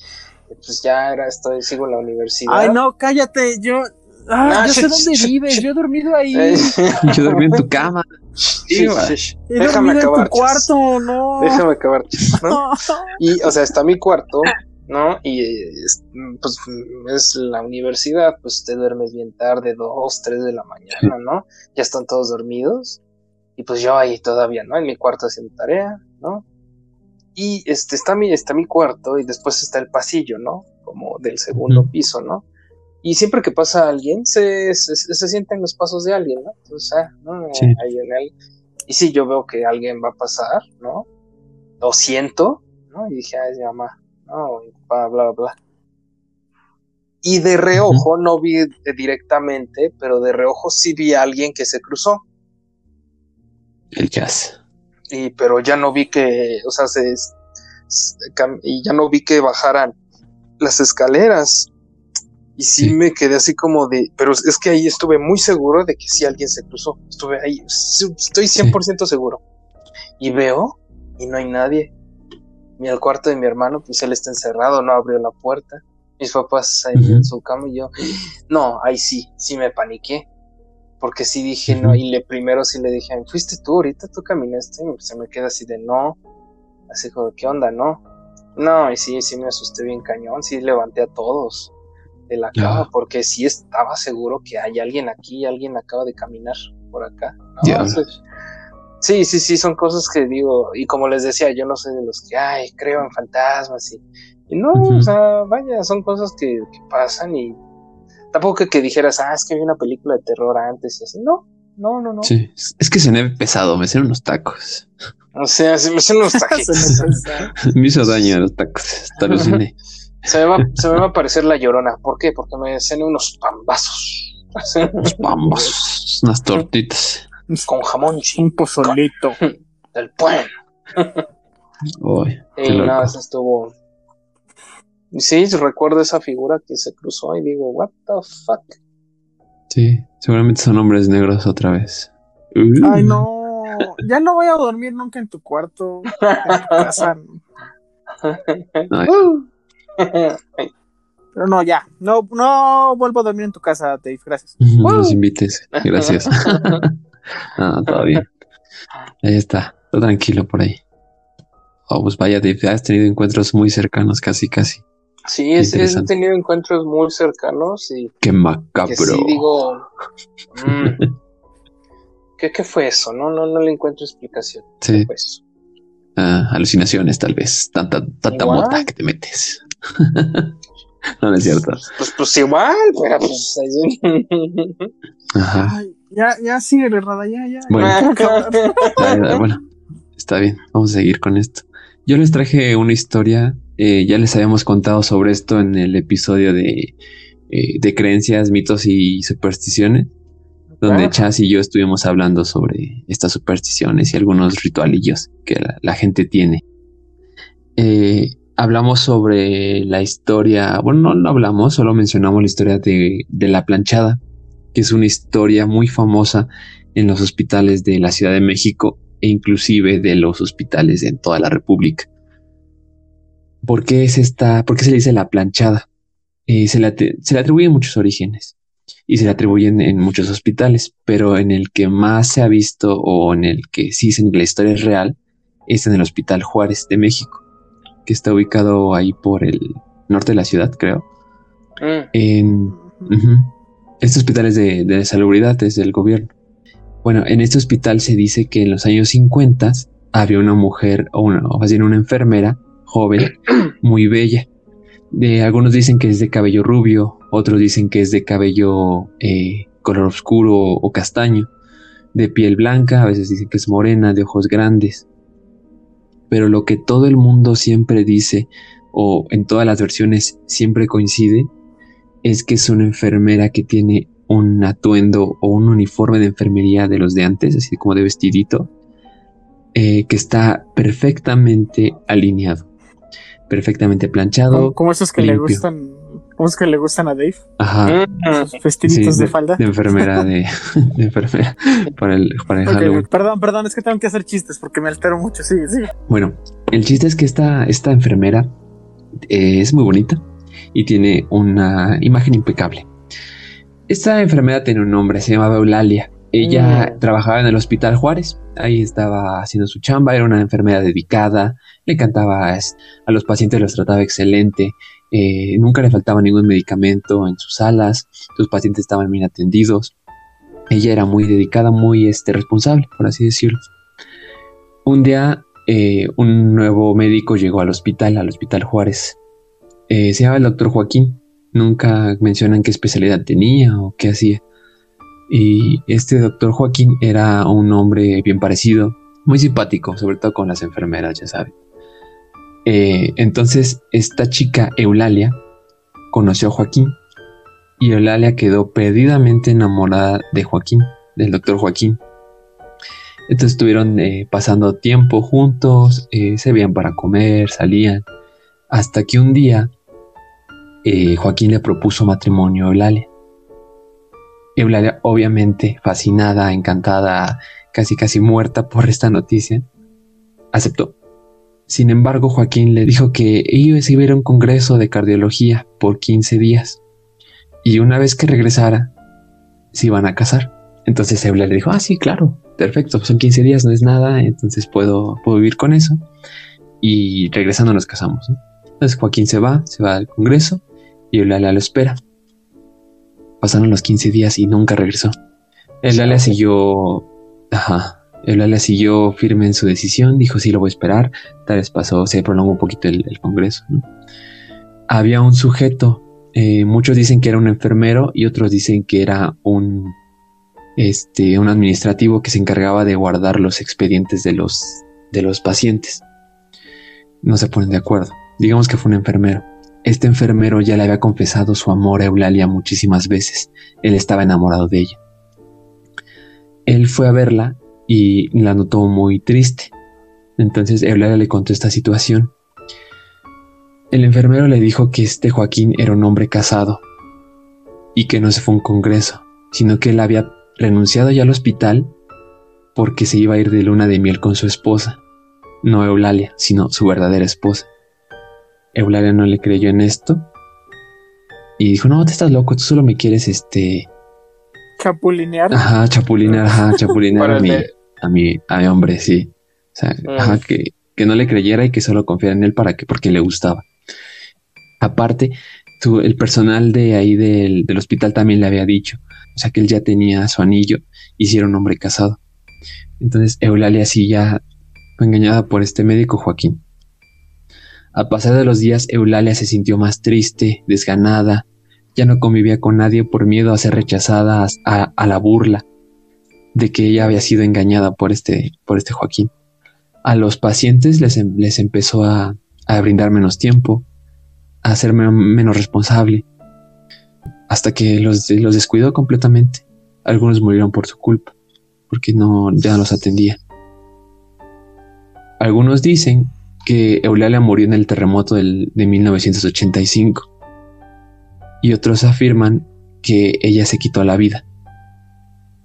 pues ya era, estoy, sigo en la universidad. Ay, no, cállate. Yo, ah, No, yo sé dónde vives. Yo he dormido ahí. Eh, <laughs> Yo dormí en tu cama. sí, va. sí, sí. He Déjame acabar. en tu cuarto, no. Déjame acabar. <laughs> Y, o sea, está mi cuarto, ¿no? Y es, pues es la universidad, pues te duermes bien tarde, dos, tres de la mañana, ¿no? Ya están todos dormidos. Y pues yo ahí todavía, ¿no? En mi cuarto haciendo tarea, ¿no? Y este está mi, está mi cuarto y después está el pasillo, ¿no? como del segundo piso, ¿no? Y siempre que pasa alguien, se, se, se sienten los pasos de alguien, ¿no? Entonces, ah, ¿no? Sí. Ahí en él. Y sí, yo veo que alguien va a pasar, ¿no? Lo siento, ¿no? Y dije, ay, es mi mamá, ¿no? Y bla, bla, bla. Y de reojo, no vi de- directamente, pero de reojo sí vi a alguien que se cruzó. El jazz. y pero ya no vi que, o sea, se, se- y ya no vi que bajaran las escaleras. Y sí, Sí. me quedé así como de, pero es que ahí estuve muy seguro de que sí alguien se cruzó. Estuve ahí, sí, estoy 100% seguro. Y veo y no hay nadie. Y al cuarto de mi hermano, pues él está encerrado, no abrió la puerta. Mis papás ahí en su cama y yo, no, ahí sí, sí me paniqué. Porque sí dije, no, y le primero sí le dije, fuiste tú, ahorita tú caminaste, y se me queda así de no, así como, ¿qué onda, no? No, y sí, sí me asusté bien cañón, sí levanté a todos de la cama, porque sí estaba seguro que hay alguien aquí, alguien acaba de caminar por acá. ¿no? Sí, sí, sí, son cosas que digo, y como les decía, yo no soy de los que, ay, creo en fantasmas y, y no, o sea, vaya, son cosas que, que pasan y tampoco que, que dijeras, ah, es que vi una película de terror antes y así, no, no, no, no. Sí. Es- que cené pesado, me hicieron unos tacos. O sea, se me hacen unos <laughs> Se me taquitos. me hizo daño los tacos. Hasta aluciné. <laughs> se, me va, se me va a parecer la llorona. ¿Por qué? Porque me cené unos pambazos. Unos pambos, unas tortitas. Con jamón Un ching pozolito. <laughs> del pueblo. Uy, Y loco. nada, eso estuvo. Sí, recuerdo esa figura que se cruzó y digo, what the fuck. Sí, seguramente son hombres negros otra vez. Uh. Ay, no. Ya no voy a dormir nunca en tu cuarto. En tu casa. <laughs> Ay, Pero no, ya. No, no vuelvo a dormir en tu casa, Dave. Gracias. <laughs> No los invites. Gracias. Ah, todo bien. Ahí está. Todo tranquilo por ahí. Oh, pues vaya, Dave, has tenido encuentros muy cercanos, casi, casi. Sí, es- he tenido encuentros muy cercanos y Qué macabro. que sí digo. <laughs> mm, ¿qué, ¿Qué fue eso? No, no, no le encuentro explicación. Sí, ¿Qué fue eso? ah, alucinaciones, tal vez. Tanta, tanta Igual. mota que te metes. <laughs> no, no es cierto. Pues, pues igual, pero pues. Ajá. Ay, ya, ya sigue, Rada, ya, ya. Bueno. ya <laughs> bueno, está bien, vamos a seguir con esto. Yo les traje una historia, eh, ya les habíamos contado sobre esto en el episodio de, eh, de creencias, mitos y supersticiones, donde Ah. Chas y yo estuvimos hablando sobre estas supersticiones y algunos ritualillos que la, la gente tiene. Eh, hablamos sobre la historia, bueno, no, no hablamos, solo mencionamos la historia de, de la planchada, que es una historia muy famosa en los hospitales de la Ciudad de México e inclusive de los hospitales en toda la República. ¿Por qué es esta? ¿Por qué se le dice la planchada? Eh, se, le, se le atribuyen muchos orígenes y se le atribuyen en muchos hospitales, pero en el que más se ha visto o en el que sí dicen que la historia es real es en el Hospital Juárez de México, que está ubicado ahí por el norte de la ciudad, creo. Mm, En. Este hospital es de, de salubridad, es del gobierno. Bueno, en este hospital se dice que en los años 50 había una mujer, o, una, o más bien una enfermera joven, <clears throat> muy bella. De, algunos dicen que es de cabello rubio, otros dicen que es de cabello eh, color oscuro o castaño, de piel blanca, a veces dicen que es morena, de ojos grandes. Pero lo que todo el mundo siempre dice, o en todas las versiones siempre coincide, es que es una enfermera que tiene un atuendo o un uniforme de enfermería de los de antes, así como de vestidito, eh, que está perfectamente alineado, perfectamente planchado. ¿Cómo, cómo esos que le gustan? ¿Cómo es que le gustan a Dave? Ajá, mm, Sus vestiditos sí, de falda. de enfermera, de, <laughs> de enfermera para el, para el Ok, Halloween. perdón, perdón, es que tengo que hacer chistes porque me altero mucho. Sigue, sigue. Bueno, el chiste es que esta, esta enfermera eh, es muy bonita y tiene una imagen impecable. Esta enfermera tiene un nombre, se llamaba Eulalia. Ella Mm. trabajaba en el Hospital Juárez, ahí estaba haciendo su chamba, era una enfermera dedicada, le encantaba es- a los pacientes, los trataba excelente, eh, nunca le faltaba ningún medicamento en sus salas, sus pacientes estaban bien atendidos. Ella era muy dedicada, muy este, responsable, por así decirlo. Un día eh, un nuevo médico llegó al hospital, al Hospital Juárez, Eh, se llama el doctor Joaquín. Nunca mencionan qué especialidad tenía o qué hacía. Y este doctor Joaquín era un hombre bien parecido, muy simpático, sobre todo con las enfermeras, ya saben. Eh, entonces, esta chica, Eulalia, conoció a Joaquín y Eulalia quedó perdidamente enamorada de Joaquín, del doctor Joaquín. Entonces estuvieron eh, pasando tiempo juntos, se veían para comer, salían, hasta que un día Joaquín le propuso matrimonio a Eulalia. Eulalia, obviamente fascinada, encantada, casi casi muerta por esta noticia, aceptó. Sin embargo, Joaquín le dijo que ellos iban a un congreso de cardiología por 15 días y una vez que regresara, se iban a casar. Entonces Eulalia le dijo, ah, sí, claro, perfecto, son 15 días, no es nada, entonces puedo, puedo vivir con eso. Y regresando nos casamos. Entonces Joaquín se va, se va al congreso y Eulalia lo espera. Pasaron los 15 días y nunca regresó. Eulalia siguió. Ajá. Eulalia siguió firme en su decisión, dijo sí lo voy a esperar. Tal vez pasó, se prolongó un poquito el, congreso. Había un sujeto, eh, muchos dicen que era un enfermero y otros dicen que era un, este, un administrativo que se encargaba de guardar los expedientes de los, de los pacientes. No se ponen de acuerdo. Digamos que fue un enfermero. Este enfermero ya le había confesado su amor a Eulalia muchísimas veces. Él estaba enamorado de ella. Él fue a verla y la notó muy triste. Entonces Eulalia le contó esta situación. El enfermero le dijo que este Joaquín era un hombre casado y que no se fue a un congreso, sino que él había renunciado ya al hospital porque se iba a ir de luna de miel con su esposa, no Eulalia, sino su verdadera esposa. Eulalia no le creyó en esto y dijo, no, te estás loco, tú solo me quieres este... Chapulinear. Ajá, chapulinear, ajá, <laughs> chapulinear a, mi, a, mi, a mi hombre, sí. O sea, ajá, mm. que, que, no le creyera y que solo confiara en él para que, porque le gustaba. Aparte, tu, el personal de ahí del, del hospital también le había dicho, o sea, que él ya tenía su anillo y si era un hombre casado. Entonces, Eulalia sí ya fue engañada por este médico Joaquín. A pasar de los días, Eulalia se sintió más triste, desganada, ya no convivía con nadie por miedo a ser rechazada a, la burla de que ella había sido engañada por este, por este Joaquín. A los pacientes les, em, les empezó a, brindar menos tiempo, a ser menos responsable, hasta que los, los descuidó completamente. Algunos murieron por su culpa, porque no, ya no los atendía. Algunos dicen que Eulalia murió en el terremoto del, de 1985 y otros afirman que ella se quitó la vida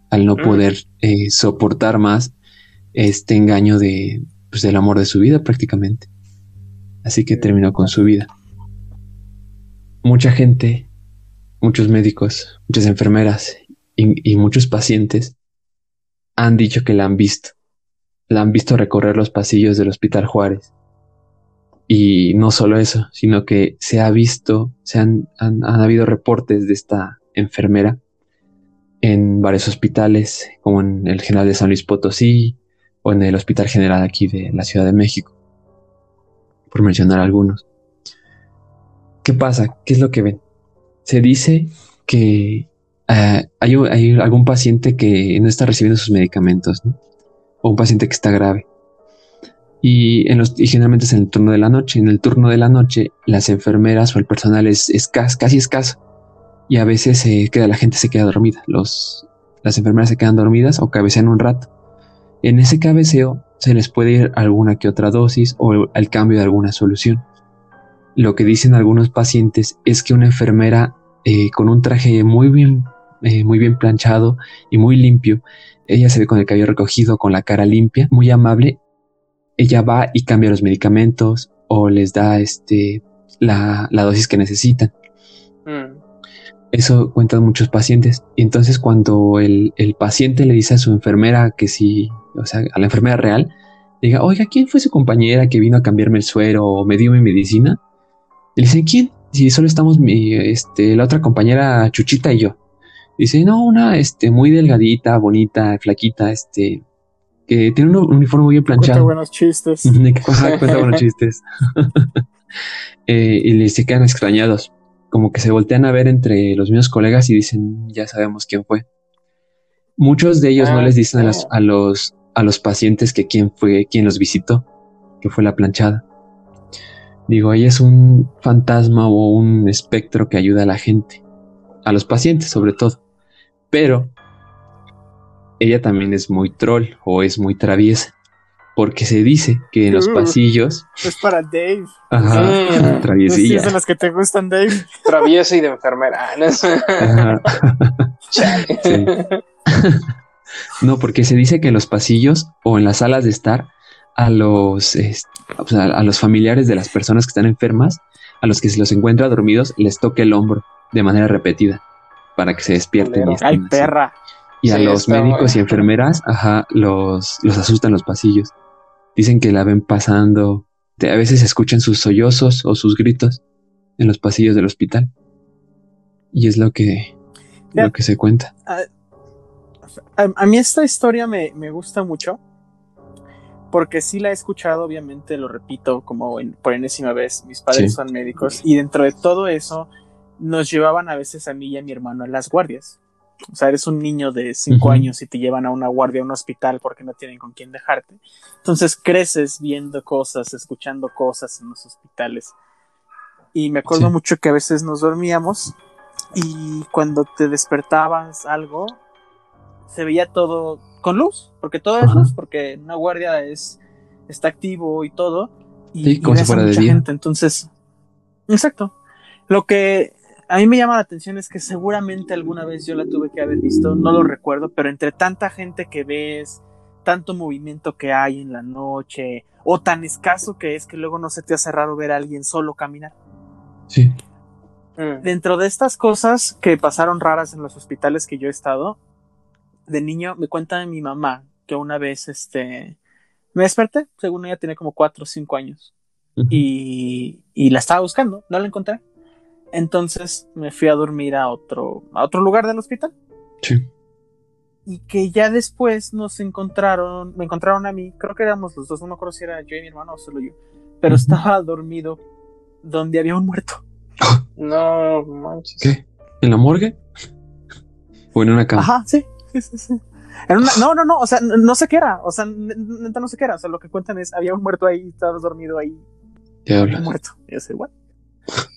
al no mm. poder eh, soportar más este engaño de, pues, del amor de su vida prácticamente. Así que terminó con su vida. Mucha gente, muchos médicos, muchas enfermeras y, y muchos pacientes han dicho que la han visto. La han visto recorrer los pasillos del Hospital Juárez y no solo eso, sino que se ha visto, se han, han, habido reportes de esta enfermera en varios hospitales, como en el General de San Luis Potosí o en el Hospital General aquí de la Ciudad de México, por mencionar algunos. ¿Qué pasa? ¿Qué es lo que ven? Se dice que eh, hay, hay, algún paciente que no está recibiendo sus medicamentos, o un paciente que está grave y, en los, y generalmente es en el turno de la noche. En el turno de la noche, las enfermeras o el personal es escaso, casi escaso. Y a veces se queda, la gente se queda dormida. Los, las enfermeras se quedan dormidas o cabecean un rato. En ese cabeceo se les puede ir alguna que otra dosis o el cambio de alguna solución. Lo que dicen algunos pacientes es que una enfermera eh, con un traje muy bien, eh, muy bien planchado y muy limpio, ella se ve con el cabello recogido, con la cara limpia, muy amable ella va y cambia los medicamentos o les da este, la, dosis que necesitan. Mm. Eso cuentan muchos pacientes. Y entonces cuando el, paciente le dice a su enfermera que si, o sea, a la enfermera real, diga, oiga, ¿quién fue su compañera que vino a cambiarme el suero o me dio mi medicina? le dice, ¿quién? Si solo estamos mi, este, la otra compañera Chuchita y yo. Dice, no, una, este, muy delgadita, bonita, flaquita, este, que tiene un uniforme muy bien planchado. Cuenta buenos <laughs> chistes. cuenta buenos chistes. eh, y les se quedan extrañados. Como que se voltean a ver entre los mismos colegas y dicen, ya sabemos quién fue. Muchos de ellos no Ah, les dicen a, las- a los, a los pacientes que quién fue quien los visitó, que fue la planchada. Digo, ella es un fantasma o un espectro que ayuda a la gente, a los pacientes sobre todo. Pero ella también es muy troll o es muy traviesa, porque se dice que en los Uh. pasillos, Es para Dave. ajá. <laughs> No sé si traviesilla. es de las que te gustan, Dave. Traviesa y de enfermera. <laughs> No. Sí. <laughs> No, porque se dice que en los pasillos o en las salas de estar a los, a los familiares de las personas que están enfermas, a los que se los encuentra dormidos, les toque el hombro de manera repetida para que se despierten. Ay, así. perra. Y a los médicos y enfermeras, ajá, los, los asustan los pasillos. Dicen que la ven pasando, de- a veces escuchan sus sollozos o sus gritos en los pasillos del hospital. Y es lo que, Ya. lo que se cuenta. A, a mí esta historia me, me gusta mucho porque sí la he escuchado, obviamente, lo repito como en- por enésima vez, mis padres Sí. son médicos y dentro de todo eso nos llevaban a veces a mí y a mi hermano a las guardias. O sea, eres un niño de cinco años y te llevan a una guardia a un hospital porque no tienen con quién dejarte. Entonces creces viendo cosas, escuchando cosas en los hospitales. Y me acuerdo Sí. mucho que a veces nos dormíamos y cuando te despertabas algo, se veía todo con luz, porque todo es luz, porque una guardia es está activo y todo. Y, Sí, y como si ves a fuera de mucha día. gente, entonces, exacto. Lo que a mí me llama la atención es que seguramente alguna vez yo la tuve que haber visto, no lo recuerdo, pero entre tanta gente que ves, tanto movimiento que hay en la noche, o tan escaso que es que luego no se te hace raro ver a alguien solo caminar. Sí. Mm. Dentro de estas cosas que pasaron raras en los hospitales que yo he estado, de niño me cuenta mi mamá que una vez este me desperté, según ella tenía como cuatro o cinco años, Ujú. y, y la estaba buscando, no la encontré. Entonces me fui a dormir a otro, a otro lugar del hospital. Sí. Y que ya después nos encontraron, me encontraron a mí, creo que éramos los dos, no me acuerdo si era yo y mi hermano o solo yo, pero estaba dormido donde había un muerto. <laughs> No manches. ¿Qué? ¿En la morgue? ¿O en una cama? Ajá, sí, sí, sí, sí. En una- no, no, no, o sea, no sé qué era, o sea, neta no sé qué era, o sea, lo que cuentan es, había un muerto ahí, estabas dormido ahí, ¿Qué hablas? muerto. Y yo sé, what?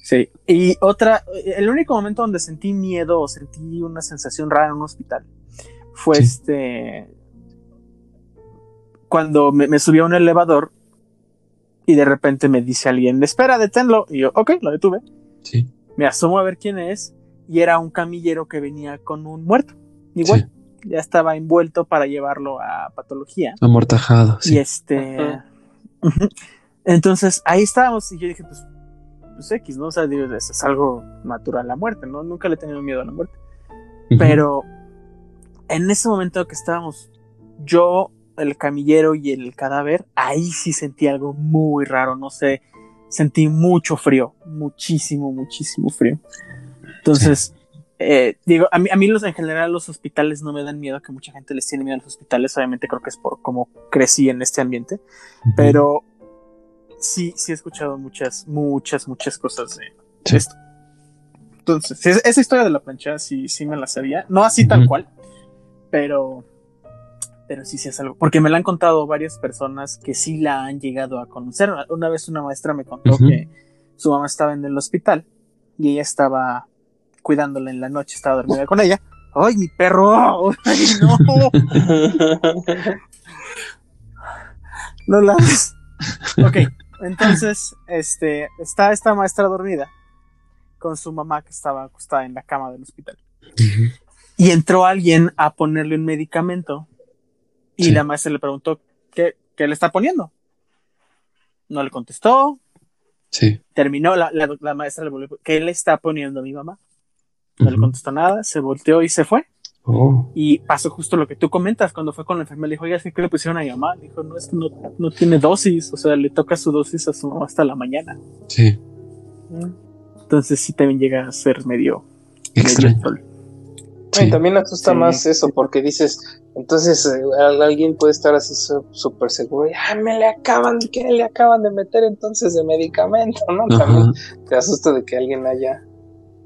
Sí, y otra, el único momento donde sentí miedo o sentí una sensación rara en un hospital fue Sí. este, cuando me, me subí a un elevador y de repente me dice alguien, espera, deténlo, y yo, ok, lo detuve, Sí. me asomo a ver quién es y era un camillero que venía con un muerto, igual Sí. ya estaba envuelto para llevarlo a patología. Amortajado, Y sí. este. Ajá. <laughs> Ujú. Entonces ahí estábamos y yo dije, pues, pues X, ¿no? O sea, es, algo natural la muerte, ¿no? Nunca le he tenido miedo a la muerte. Pero en ese momento que estábamos, yo, el camillero y el cadáver, ahí sí sentí algo muy raro, no sé. Sentí mucho frío, muchísimo, muchísimo frío. Entonces, eh, digo, a mí, a mí los, en general los hospitales no me dan miedo, que mucha gente les tiene miedo a los hospitales, obviamente creo que es por cómo crecí en este ambiente, pero sí, sí he escuchado muchas, muchas, muchas cosas de Sí. esto. Entonces, esa historia de la plancha sí, sí me la sabía, no así tal Ujú. cual, pero, pero sí, sí es algo, porque me la han contado varias personas que sí la han llegado a conocer. Una vez una maestra me contó que su mamá estaba en el hospital y ella estaba cuidándola en la noche, estaba dormida con ella. ¡Ay, mi perro! <laughs> ¡Ay, no! <laughs> No la. Ok, entonces, este, está esta maestra dormida con su mamá que estaba acostada en la cama del hospital. Y entró alguien a ponerle un medicamento y Sí. la maestra le preguntó, ¿qué, qué le está poniendo? No le contestó, Sí. terminó, la, la- la maestra le volvió, ¿qué le está poniendo a mi mamá? No le contestó nada, se volteó y se fue. Oh. Y pasó justo lo que tú comentas, cuando fue con la enfermera, le dijo, oiga, es que ¿qué le pusieron a mi mamá? Le dijo, no, es que no, no tiene dosis, o sea, le toca su dosis a su mamá hasta la mañana. Sí. Entonces sí también llega a ser medio, medio Extraño. No, Y también asusta Sí. más eso, porque dices, entonces eh, al- alguien puede estar así súper seguro, y, ah, me le acaban, ¿qué le acaban de meter entonces de medicamento? ¿no? Ajá. También te asusta de que alguien haya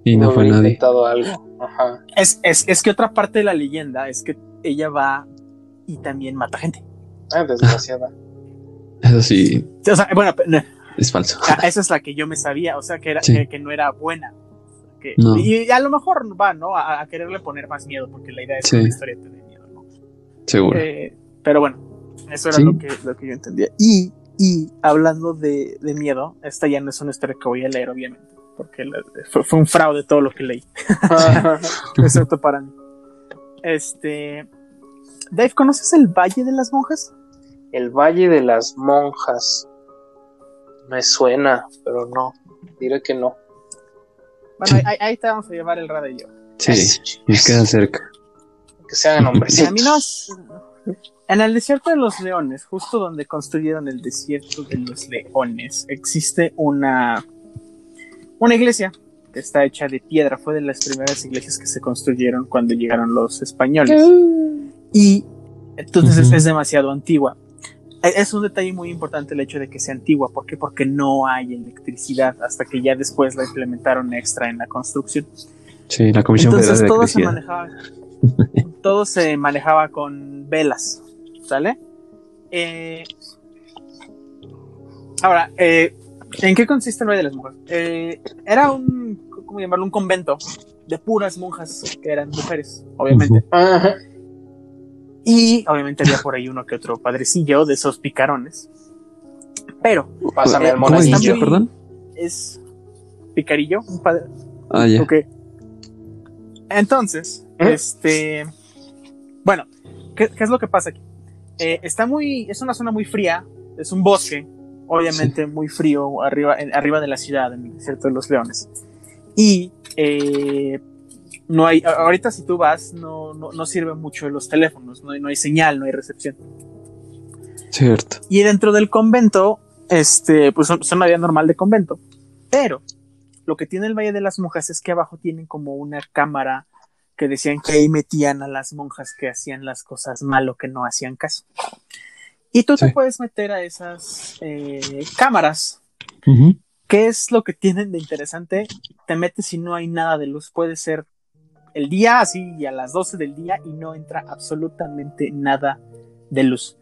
Y no fue nadie. algo. Ajá. Es, es, es que otra parte de la leyenda es que ella va y también mata gente. Ah, desgraciada. <laughs> Eso sí, O sea, bueno, no, es falso. Ah, esa es la que yo me sabía, o sea, que, era, Sí. que, que no era buena. Que- No. Y a lo mejor va, ¿no? A, a quererle poner más miedo, porque la idea es Sí. que la historia te dé miedo, ¿no? Seguro. Eh, pero bueno, eso era Sí. lo, que, lo que yo entendía. Y, y hablando de, de miedo, esta ya no es una historia que voy a leer, obviamente, porque la- fue, fue un fraude todo lo que leí, <laughs> excepto para mí. Este. Dave, ¿conoces el Valle de las Monjas? El Valle de las Monjas. Me suena, pero no. Diré que no. Bueno, ahí, ahí te vamos a llevar el radio. Sí, Eso, me chicos. queda cerca. Que se hagan hombres. A mí no es- En el desierto de los leones, justo donde construyeron el desierto de los leones, existe una, una iglesia que está hecha de piedra. Fue de las primeras iglesias que se construyeron cuando llegaron los españoles. Y entonces es- demasiado antigua. E- Es un detalle muy importante el hecho de que sea antigua. ¿Por qué? Porque no hay electricidad hasta que ya después la implementaron extra en la construcción. Sí, la Comisión Entonces Federal de todo se manejaba, <laughs> todo se manejaba con velas, ¿sale? Eh, ahora, eh, ¿en qué consiste el Valle de las Monjas? Eh, era un, ¿cómo llamarlo? Un convento de puras monjas que eran mujeres, obviamente. Ajá. Y obviamente había por ahí uno que otro padrecillo de esos picarones. Pero Pásame Eh, al ¿Cómo Está dijiste, monaguillo. muy- perdón? es picarillo, un padre, Ah, ya. Ok. Entonces, ¿Eh? este. Bueno, ¿qué, qué es lo que pasa aquí? Eh, está muy. Es una zona muy fría, es un bosque, obviamente muy frío, arriba, en- arriba de la ciudad, en el desierto de los leones. Y eh, no hay. Ahorita, si tú vas, no, no, no sirven mucho los teléfonos, no hay, no hay señal, no hay recepción. Cierto. Y dentro del convento, este, pues son, son una vida normal de convento. Pero lo que tiene el Valle de las Monjas es que abajo tienen como una cámara que decían que ahí metían a las monjas que hacían las cosas mal o que no hacían caso. Y tú te puedes meter a esas eh, cámaras. ¿Qué es lo que tienen de interesante? Te metes y no hay nada de luz. Puede ser el día así a las 12 del día y no entra absolutamente nada de luz.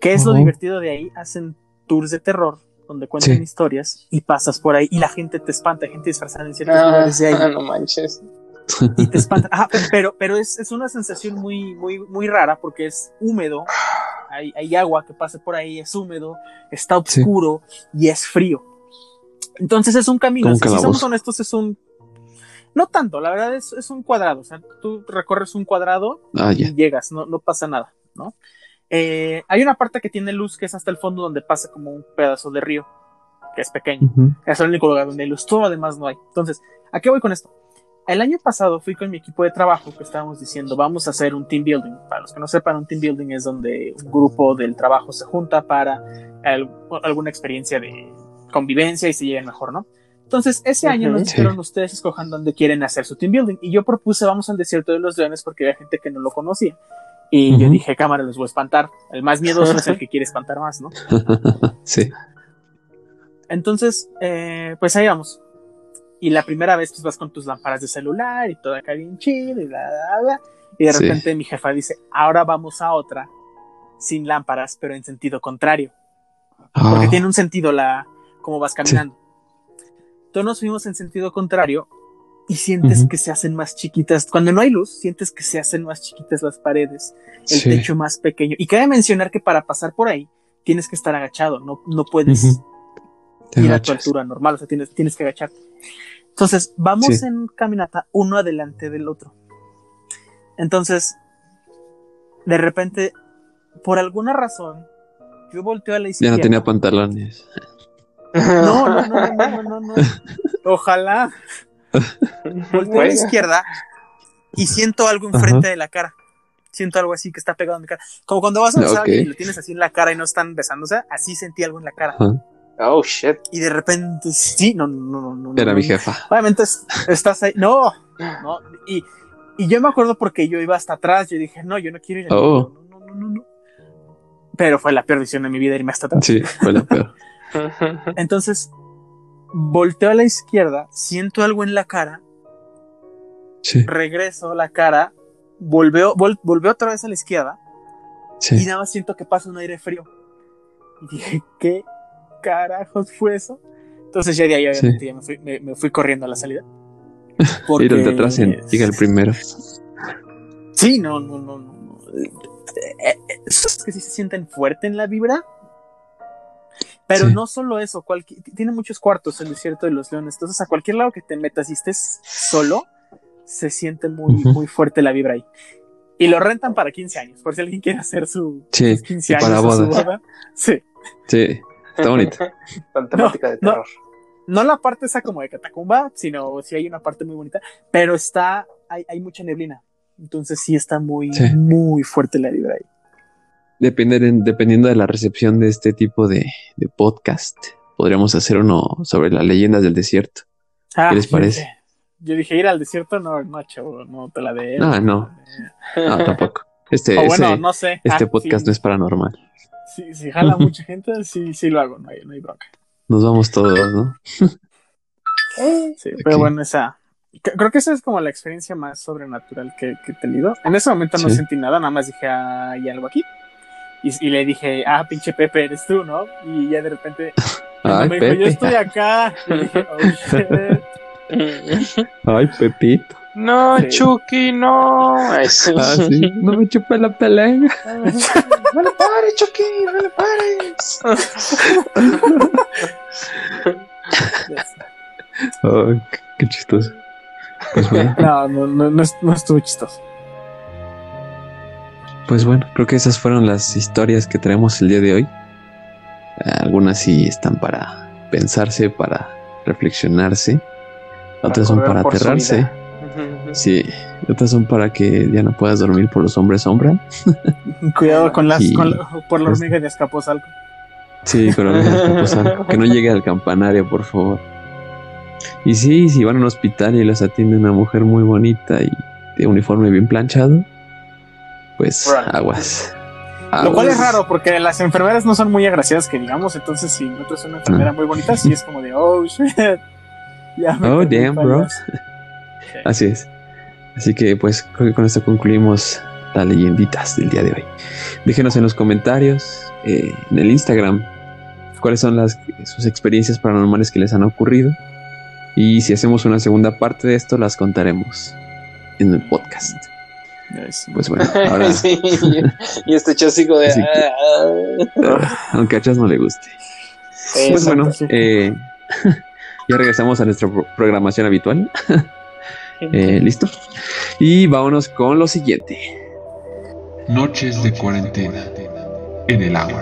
¿Qué es lo divertido de ahí? Hacen tours de terror donde cuentan Sí. historias y pasas por ahí y la gente te espanta, hay gente disfrazada en ciertos Ah, lugares de ahí <laughs> no manches. y te espanta. Ajá, pe- pero, pero es, es una sensación muy, muy, muy rara porque es húmedo, hay, hay agua que pasa por ahí, es húmedo, está Sí. oscuro y es frío. Entonces es un camino, si, somos honestos, es un... No tanto, la verdad es, es un cuadrado, o sea, tú recorres un cuadrado Ah, y llegas, no, no pasa nada, ¿no? Eh, hay una parte que tiene luz que es hasta el fondo donde pasa como un pedazo de río, que es pequeño. Es el único lugar donde hay luz, todo lo demás no hay. Entonces, ¿a qué voy con esto? El año pasado fui con mi equipo de trabajo que estábamos diciendo, vamos a hacer un team building. Para los que no sepan, un team building es donde un grupo del trabajo se junta para al- alguna experiencia de convivencia y se lleven mejor, ¿no? Entonces, ese año Ujú. nos Sí. dijeron ustedes escojan dónde quieren hacer su team building. Y yo propuse, vamos al desierto de los leones porque había gente que no lo conocía. Y yo Ujú. dije, cámara, los voy a espantar. El más miedoso es el que quiere espantar más, ¿no? <laughs> sí. Entonces, eh, pues ahí vamos. Y la primera vez pues vas con tus lámparas de celular y todo acá bien chido y bla, bla, bla. Y de Sí. repente mi jefa dice, ahora vamos a otra sin lámparas, pero en sentido contrario. Porque Ah, tiene un sentido la cómo vas caminando. Todos nos fuimos en sentido contrario y sientes que se hacen más chiquitas. Cuando no hay luz, sientes que se hacen más chiquitas las paredes, el sí. techo más pequeño. Y cabe mencionar que para pasar por ahí tienes que estar agachado, no, no puedes. Te ir a tu altura normal, o sea, tienes, tienes que agacharte. Entonces, vamos Sí. en caminata uno adelante del otro. Entonces, de repente, por alguna razón, yo volteo a la Ya izquierda. no tenía pantalones. <laughs> no, no, no, no, no, no, no. Ojalá. Volteo a la izquierda y siento algo enfrente de la cara. Siento algo así que está pegado en mi cara. Como cuando vas a besar a alguien Ok. y lo tienes así en la cara y no están besándose, así sentí algo en la cara. Ajá. Oh, shit. Y de repente, sí, no, no, no, no. no, Era no, mi jefa. Obviamente es- estás ahí. No, no. Y Y yo me acuerdo porque yo iba hasta atrás, yo dije, no, yo no quiero ir Oh. no, no, no, no, no. Pero fue la peor decisión de mi vida irme hasta atrás. Sí, fue la peor. <laughs> Entonces, volteo a la izquierda, siento algo en la cara, Sí, regreso la cara, volveo, vol- volveo otra vez a la izquierda y sí. nada más siento que pasa un aire frío. Y dije, ¿qué carajos fue eso? Entonces ya de ahí obviamente ya me fui, me, me fui corriendo a la salida. Ir al de atrás llega el primero. Sí, no, no, no, no. Eh, eh, Esos que sí se sienten fuerte en la vibra. Pero Sí. no solo eso, cualqui- tiene muchos cuartos el desierto de los leones. Entonces, a cualquier lado que te metas y estés solo, se siente muy, muy fuerte la vibra ahí. Y lo rentan para 15 años, por si alguien quiere hacer su Sí, sus 15 y años para su boda. Sí. Sí, está bonito. <laughs> Con temática de no. terror. No la parte esa como de catacumba, sino sí hay una parte muy bonita, pero está, hay, hay mucha neblina. Entonces sí está muy, Sí. muy fuerte la vibra ahí. Depende de- dependiendo de la recepción de este tipo de, de podcast, podríamos hacer uno sobre las leyendas del desierto. Ah, ¿Qué les yo parece? Yo dije ir al desierto, no, no, chavo, no te la de. Ah, no. <laughs> No, tampoco. Este, O bueno, ese- no sé. este Ah, podcast sí, no es paranormal. Si, si jala mucha <laughs> gente, sí, sí lo hago, no hay, no hay bronca. Nos vamos todos, ¿no? <laughs> Sí, pero bueno, esa. Creo que esa es como la experiencia más sobrenatural que, que he tenido. En ese momento no Sí. sentí nada, nada más dije, ah, hay algo aquí. Y, y le dije, ah, pinche Pepe, eres tú, ¿no? Y ya de repente <laughs> Ay, me dijo, yo Pepe. estoy acá. Y dije, oh shit. Ay, Pepito. No, Sí. Chucky, no. Ah, sí. No me chupe la pelea. <laughs> No le pares, Chucky, no le pares. Ay, qué- qué chistoso. Pues bueno, No, no, no, no, no estuvo chistoso. pues bueno, creo que esas fueron las historias que traemos el día de hoy. Algunas sí están para pensarse, para reflexionarse. Otras son para aterrarse. Sí, otras son para que ya no puedas dormir por los hombres sombra. <laughs> Cuidado con las, Y- con la- por la hormiga de Escaposalco. Sí, con la oreja escaposa. <laughs> Que no llegue al campanario, por favor. Y sí, si van a un hospital y los atiende una mujer muy bonita y de uniforme bien planchado, pues aguas. Lo cual es raro porque las enfermeras no son muy agraciadas que digamos, entonces si notas una enfermera muy bonita, sí es como de, oh shit. <laughs> Ya me Oh, damn, bro. Así es. Así que pues creo que con esto concluimos las leyenditas del día de hoy. Déjenos en los comentarios, eh, en el Instagram, cuáles son las sus experiencias paranormales que les han ocurrido. Y si hacemos una segunda parte de esto, las contaremos en el podcast. Pues bueno, <laughs> ahora, Sí, y este chosico de. Que- ah, aunque a Chas no le guste. Pues bueno, eh, <laughs> ya regresamos a nuestra pro- programación habitual. <laughs> Eh, ¿Listo? Y vámonos con lo siguiente. Noches de cuarentena en el agua.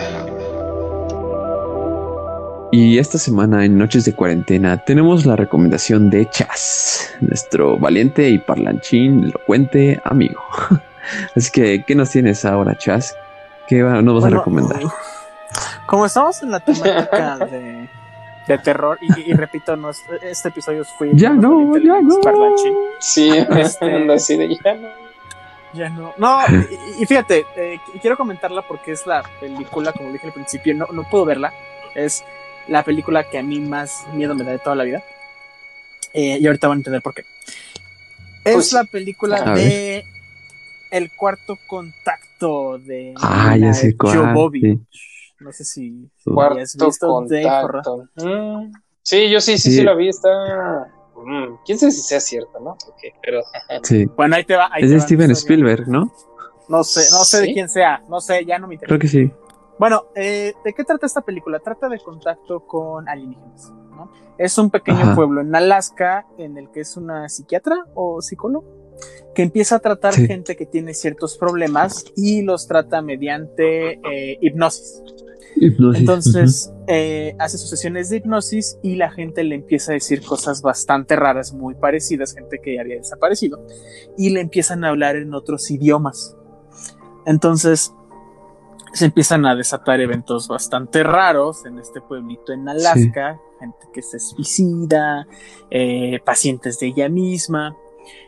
Y esta semana en Noches de Cuarentena tenemos la recomendación de Chas, nuestro valiente y parlanchín elocuente amigo. <laughs> Así que, ¿qué nos tienes ahora, Chas? ¿Qué va- nos vas Bueno, a recomendar? <laughs> Como estamos en la temática de, de terror, y, y repito, no, es- este episodio fue. Ya no, ya no. parlanchín. Sí, Este- <laughs> así de ya no. Ya no. No, y, y fíjate, eh, qu- quiero comentarla porque es la película, como dije al principio, no, no puedo verla. Es la película que a mí más miedo me da de toda la vida. Eh, y ahorita van a entender por qué. Es Pues la película de El cuarto contacto de Ah, ya Mila sé cuál, Jovovich. No sé si, Cuarto visto Dave Horror. contacto. Mm, Sí, yo sí, sí, Sí. sí la vi. Está. Mm, Quién sabe si sea cierta, ¿no? Porque, pero. <laughs> Sí. Bueno, ahí te va. ahí Es te de va Steven. Spielberg, ¿no? No sé, no sé de quién sea. No sé, ya no me interesa. Creo que sí. Bueno, eh, ¿de qué trata esta película? Trata de contacto con alienígenas. ¿no? Es un pequeño Ajá. pueblo en Alaska en el que es una psiquiatra o psicólogo que empieza a tratar Sí. gente que tiene ciertos problemas y los trata mediante eh, hipnosis. Hipnosis. Entonces eh, hace sus sesiones de hipnosis y la gente le empieza a decir cosas bastante raras, muy parecidas, gente que ya había desaparecido, y le empiezan a hablar en otros idiomas. Entonces se empiezan a desatar eventos bastante raros en este pueblito en Alaska, gente que se suicida, eh, pacientes de ella misma.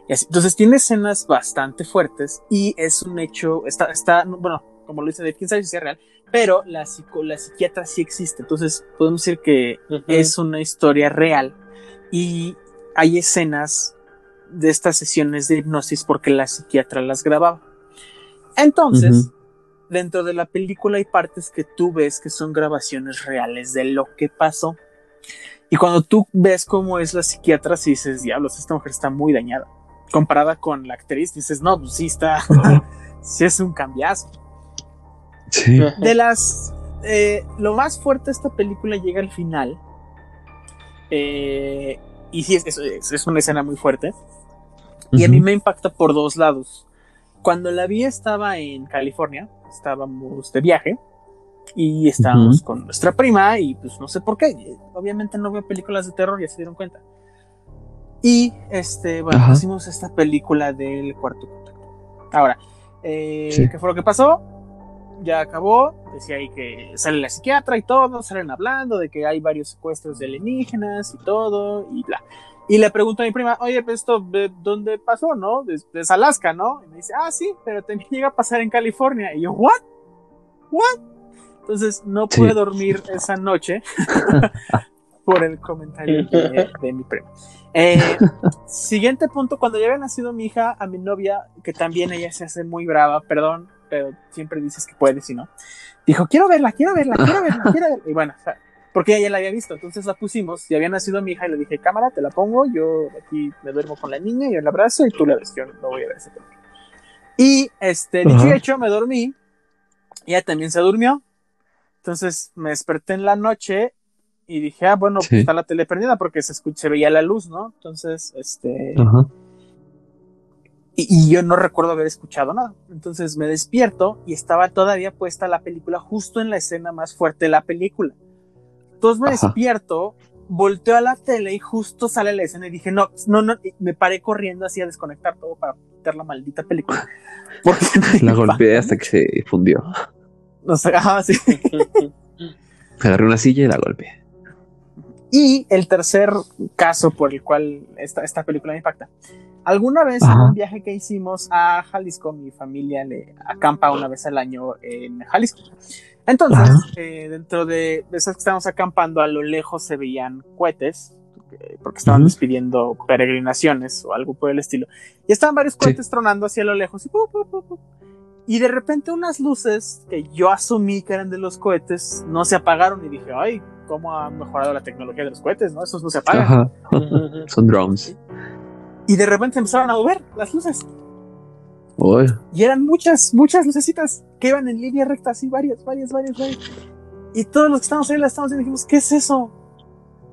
Y así. Entonces tiene escenas bastante fuertes y es un hecho, está, está bueno, como lo dice Dave, quién sabe si es real, pero la, psico, la psiquiatra sí existe. Entonces podemos decir que Ujú. es una historia real y hay escenas de estas sesiones de hipnosis porque la psiquiatra las grababa. Entonces, dentro de la película hay partes que tú ves que son grabaciones reales de lo que pasó. Y cuando tú ves cómo es la psiquiatra, si dices, diablos, esta mujer está muy dañada. Comparada con la actriz, dices, no, pues sí está, <laughs> sí es un cambiazo. Sí. De las. eh, lo más fuerte de esta película llega al final. Eh, y sí, es, es- es una escena muy fuerte. Y a mí me impacta por dos lados. Cuando la vi estaba en California, estábamos de viaje y estábamos con nuestra prima y pues no sé por qué. Obviamente no veo películas de terror, ya se dieron cuenta. Y este, bueno, pusimos esta película del cuarto contacto. Ahora, eh, Sí. ¿qué fue lo que pasó? Ya acabó, decía ahí que sale la psiquiatra y todo, salen hablando de que hay varios secuestros de alienígenas y todo, y bla. Y le pregunto a mi prima, oye, pues esto, ¿de dónde pasó, no? Desde es Alaska, ¿no? Y me dice, ah, sí, pero también <laughs> llega a pasar en California. Y yo, ¿what? ¿what? Entonces no Sí. pude dormir esa noche <laughs> por el comentario de, <laughs> de mi prima. Eh, siguiente punto, cuando ya había nacido mi hija, a mi novia, que también ella se hace muy brava, perdón, pero siempre dices que puedes y no. Dijo, quiero verla, quiero verla, quiero verla, <laughs> quiero verla. Y bueno, o sea, porque ella ya la había visto, entonces la pusimos, y había nacido mi hija y le dije, cámara, te la pongo, yo aquí me duermo con la niña, yo la abrazo y tú la ves, yo no voy a ver ese. Y este, dicho y Ajá. hecho, me dormí, ella también se durmió, entonces me desperté en la noche y dije, ah, bueno, Sí. pues está la tele prendida porque se, escucha, se veía la luz, ¿no? Entonces, este, Ajá. Y, y yo no recuerdo haber escuchado nada. Entonces me despierto y estaba todavía puesta la película justo en la escena más fuerte de la película. Entonces me Ajá. despierto, volteo a la tele y justo sale la escena y dije, no, no, no, y me paré corriendo así a desconectar todo para quitar la maldita película. <laughs> Porque <laughs> La golpeé hasta que se fundió. No sé, ajá, sí. <laughs> Agarré una silla y la golpeé. Y el tercer caso por el cual esta, esta película me impacta. Alguna vez en Ajá. un viaje que hicimos a Jalisco, mi familia le acampa una vez al año en Jalisco. Entonces, eh, dentro de, esas que estábamos acampando, a lo lejos se veían cohetes, eh, porque estaban despidiendo peregrinaciones o algo por el estilo. Y estaban varios cohetes tronando hacia lo lejos. Y, pu, pu, pu. Y de repente unas luces que yo asumí que eran de los cohetes no se apagaron y dije, ay, ¿cómo ha mejorado la tecnología de los cohetes? ¿no? Esos no se apagan. Ajá. Son drones. Y de repente empezaron a mover las luces. Uy. Y eran muchas, muchas lucecitas que iban en línea recta, así, varias, varias, varias, varias. Y todos los que estábamos ahí las estábamos y dijimos, ¿qué es eso?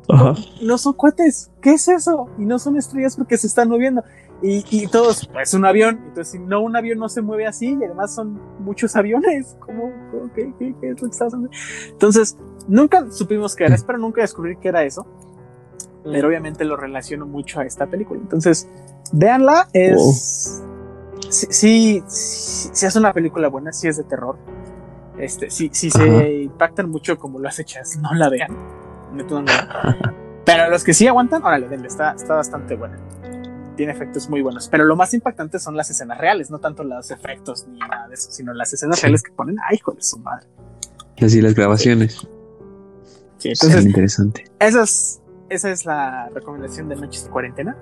Ajá. No son cohetes, ¿qué es eso? Y no son estrellas porque se están moviendo. Y, y todos, pues un avión. Entonces, si no, un avión no se mueve así y además son muchos <laughs> aviones. ¿Cómo? ¿Cómo? ¿Qué, qué, qué es lo que está pasando? Entonces, nunca supimos qué era, espero nunca descubrir qué era eso. Pero obviamente lo relaciono mucho a esta película. Entonces, véanla, es. Sí, sí, sí, sí es una película buena, sí es de terror. Este, sí, sí se Ajá. impactan mucho como lo hace Chas, no la vean. Neta, no la vean. Pero los que sí aguantan, órale, denle, está, está bastante buena. Tiene efectos muy buenos. Pero lo más impactante son las escenas reales, no tanto los efectos ni nada de eso, sino las escenas Sí. reales que ponen, ay, hijo de su madre. Así las grabaciones. Sí, Entonces, entonces, interesante. esa es, esa es la recomendación de Noches de Cuarentena.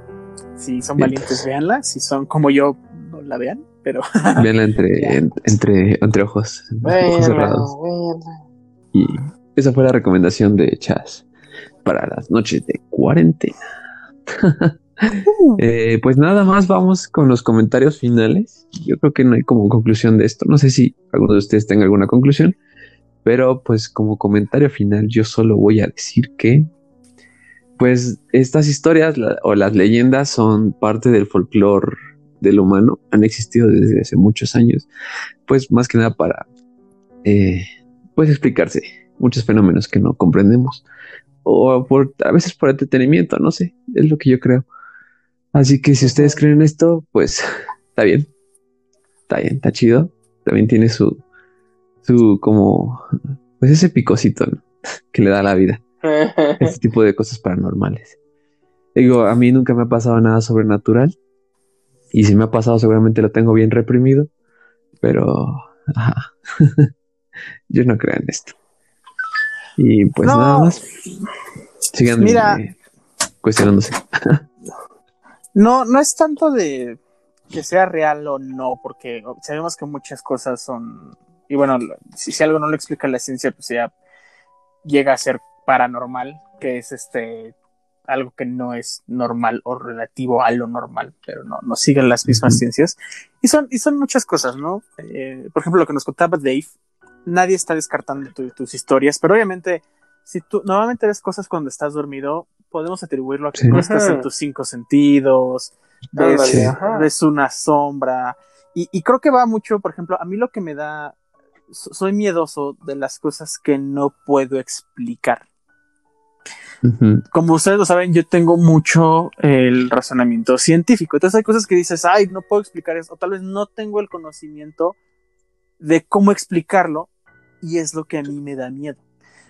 Si son Bien. valientes, véanla. Si son como yo, no la vean. Pero <laughs> Véanla entre, en- entre, entre ojos. ojos cerrados. Bueno. Y esa fue la recomendación de Chas para las noches de cuarentena. <laughs> <laughs> Eh, pues nada más vamos con los comentarios finales. Yo creo que no hay como conclusión de esto. No sé si alguno de ustedes tenga alguna conclusión, pero pues como comentario final yo solo voy a decir que pues estas historias o las leyendas son parte del folclore del humano, han existido desde hace muchos años, pues más que nada para eh, pues explicarse muchos fenómenos que no comprendemos o por a veces por entretenimiento, no sé, es lo que yo creo. Así que si ustedes creen esto, pues <laughs> está bien. Está bien, está chido. También tiene su su como pues ese picocito ¿no? <laughs> que le da la vida. <laughs> Este tipo de cosas paranormales. Digo, a mí nunca me ha pasado nada sobrenatural, Y si me ha pasado, seguramente lo tengo bien reprimido. Pero, ajá. yo no creo en esto. Y pues No. nada más. Sigan Mira. eh, cuestionándose. No, no es tanto de que sea real o no, porque sabemos que muchas cosas son. Y bueno, si, si algo no lo explica la ciencia, pues ya llega a ser paranormal, que es este algo que no es normal o relativo a lo normal, pero no, no siguen las mismas ciencias. Y son, y son muchas cosas, ¿no? Eh, por ejemplo, lo que nos contaba Dave, nadie está descartando tu- tus historias, pero obviamente, si tú normalmente ves cosas cuando estás dormido, podemos atribuirlo a que Sí. no estás en tus cinco sentidos, ves, Sí. ves una sombra. Y, y creo que va mucho, por ejemplo, a mí lo que me da, so- soy miedoso de las cosas que no puedo explicar. Como ustedes lo saben, yo tengo mucho el razonamiento científico. Entonces hay cosas que dices, ay, no puedo explicar eso, o tal vez no tengo el conocimiento de cómo explicarlo, y es lo que a mí me da miedo.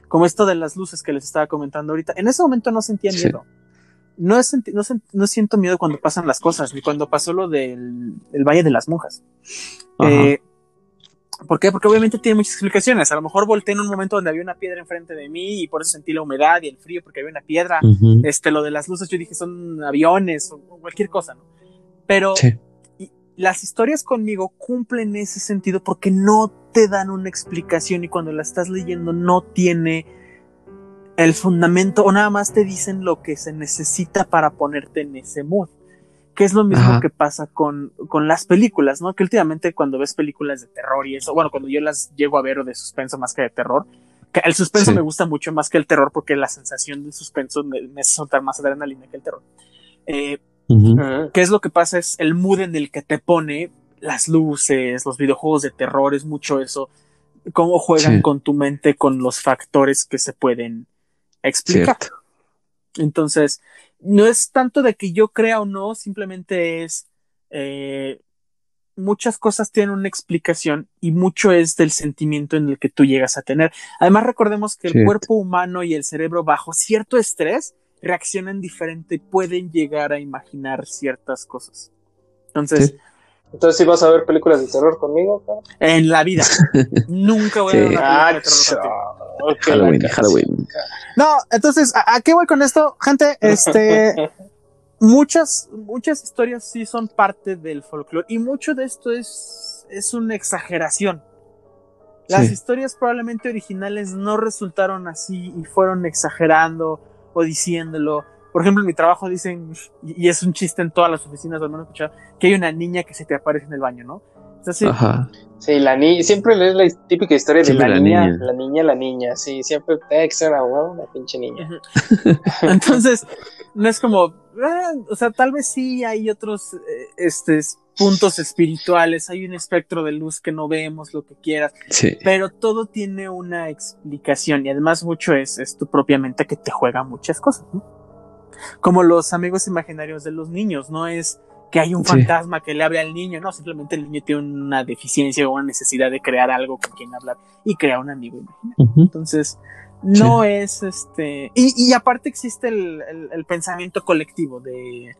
Como esto de las luces que les estaba comentando ahorita. En ese momento no sentía Sí. miedo. No, he senti- no, sen- no siento miedo cuando pasan las cosas, ni cuando pasó lo del el Valle de las Monjas. Eh, ¿Por qué? Porque obviamente tiene muchas explicaciones. A lo mejor volteé en un momento donde había una piedra enfrente de mí y por eso sentí la humedad y el frío porque había una piedra. Ujú. Este, lo de las luces, yo dije son aviones o, cualquier cosa, ¿no? Pero Sí. las historias conmigo cumplen ese sentido porque no te dan una explicación y cuando la estás leyendo no tiene el fundamento o nada más te dicen lo que se necesita para ponerte en ese mood. Que es lo mismo Ajá. que pasa con, con las películas, ¿no? Que últimamente cuando ves películas de terror y eso, bueno, cuando yo las llego a ver o de suspenso más que de terror, que el suspenso Sí. me gusta mucho más que el terror porque la sensación del suspenso me, me hace soltar más adrenalina que el terror. Eh. Ujú. ¿Qué es lo que pasa? Es el mood en el que te pone las luces, los videojuegos de terror, es mucho eso. Cómo juegan Sí. con tu mente, con los factores que se pueden explicar. Cierto. Entonces, no es tanto de que yo crea o no, simplemente es eh, muchas cosas tienen una explicación y mucho es del sentimiento en el que tú llegas a tener. Además, recordemos que el cuerpo humano y el cerebro bajo cierto estrés reaccionan diferente y pueden llegar a imaginar ciertas cosas. Entonces, Sí. Entonces, si vas a ver películas de terror conmigo, cabrón? en la vida, <laughs> nunca voy a ver Sí. una película Ah, de terror contigo. que la Halloween, Halloween. No, entonces, ¿a, a qué voy con esto? Gente, este, <laughs> muchas, muchas historias sí son parte del folclore y mucho de esto es, es una exageración. Las Sí. historias probablemente originales no resultaron así y fueron exagerando o diciéndolo. Por ejemplo, en mi trabajo dicen, y y es un chiste en todas las oficinas, al menos he escuchado, que hay una niña que se te aparece en el baño, ¿no? Entonces, Ajá. Sí, la niña, siempre es la típica historia de la, la niña, niña. la niña, la niña, sí, siempre te extra, huevo, la pinche niña. <laughs> Entonces, no es como, ah, o sea, tal vez sí hay otros eh, este, puntos espirituales, hay un espectro de luz que no vemos, lo que quieras, Sí. pero todo tiene una explicación y además mucho es, es tu propia mente que te juega muchas cosas, ¿no? Como los amigos imaginarios de los niños, no es que hay un Sí. fantasma que le hable al niño, no, simplemente el niño tiene una deficiencia o una necesidad de crear algo con quien hablar y crea un amigo imaginario. Entonces, no es este. Y, y aparte existe el, el- el pensamiento colectivo de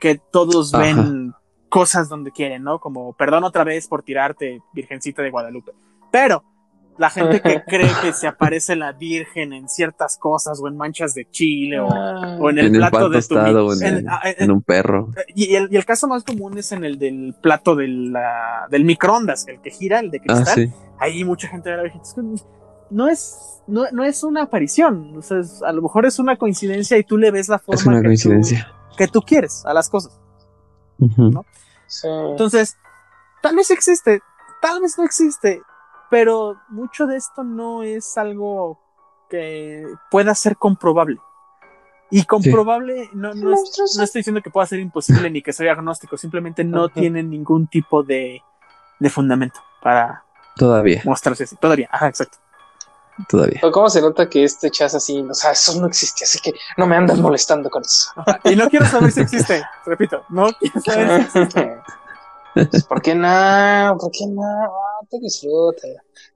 que todos Ajá. ven cosas donde quieren, ¿no? Como perdón otra vez por tirarte, Virgencita de Guadalupe. Pero la gente que <laughs> cree que se aparece la Virgen en ciertas cosas o en manchas de chile o, o en el En el plato pan de tu tostado o mi- en, en- el- ah, en- en un perro. y, el, y el caso más común es en el del plato de la- del microondas, el que gira, el de Ah, cristal sí. ahí mucha gente ve la Virgen. Es que No es, no, no es una aparición, o sea, es- a lo mejor es una coincidencia y tú le ves la forma Es una que, tú, coincidencia. que tú quieres a las cosas. Ujú. ¿no? Sí. Entonces, tal vez existe, tal vez no existe, pero mucho de esto no es algo que pueda ser comprobable. Y comprobable, no, no, es- no estoy diciendo que pueda ser imposible ni que soy agnóstico, simplemente no Ajá. tiene ningún tipo de, de fundamento para Todavía, mostrarse así. Todavía, ajá, exacto. todavía. ¿Cómo se nota que este chas así, o sea, eso no existe, así que no me andas molestando con eso. Ajá, Y no quiero saber si existe, repito, no quiero saber si existe. <laughs> Pues, ¿Por qué no? ¿Por qué no? Ah, te disfruta.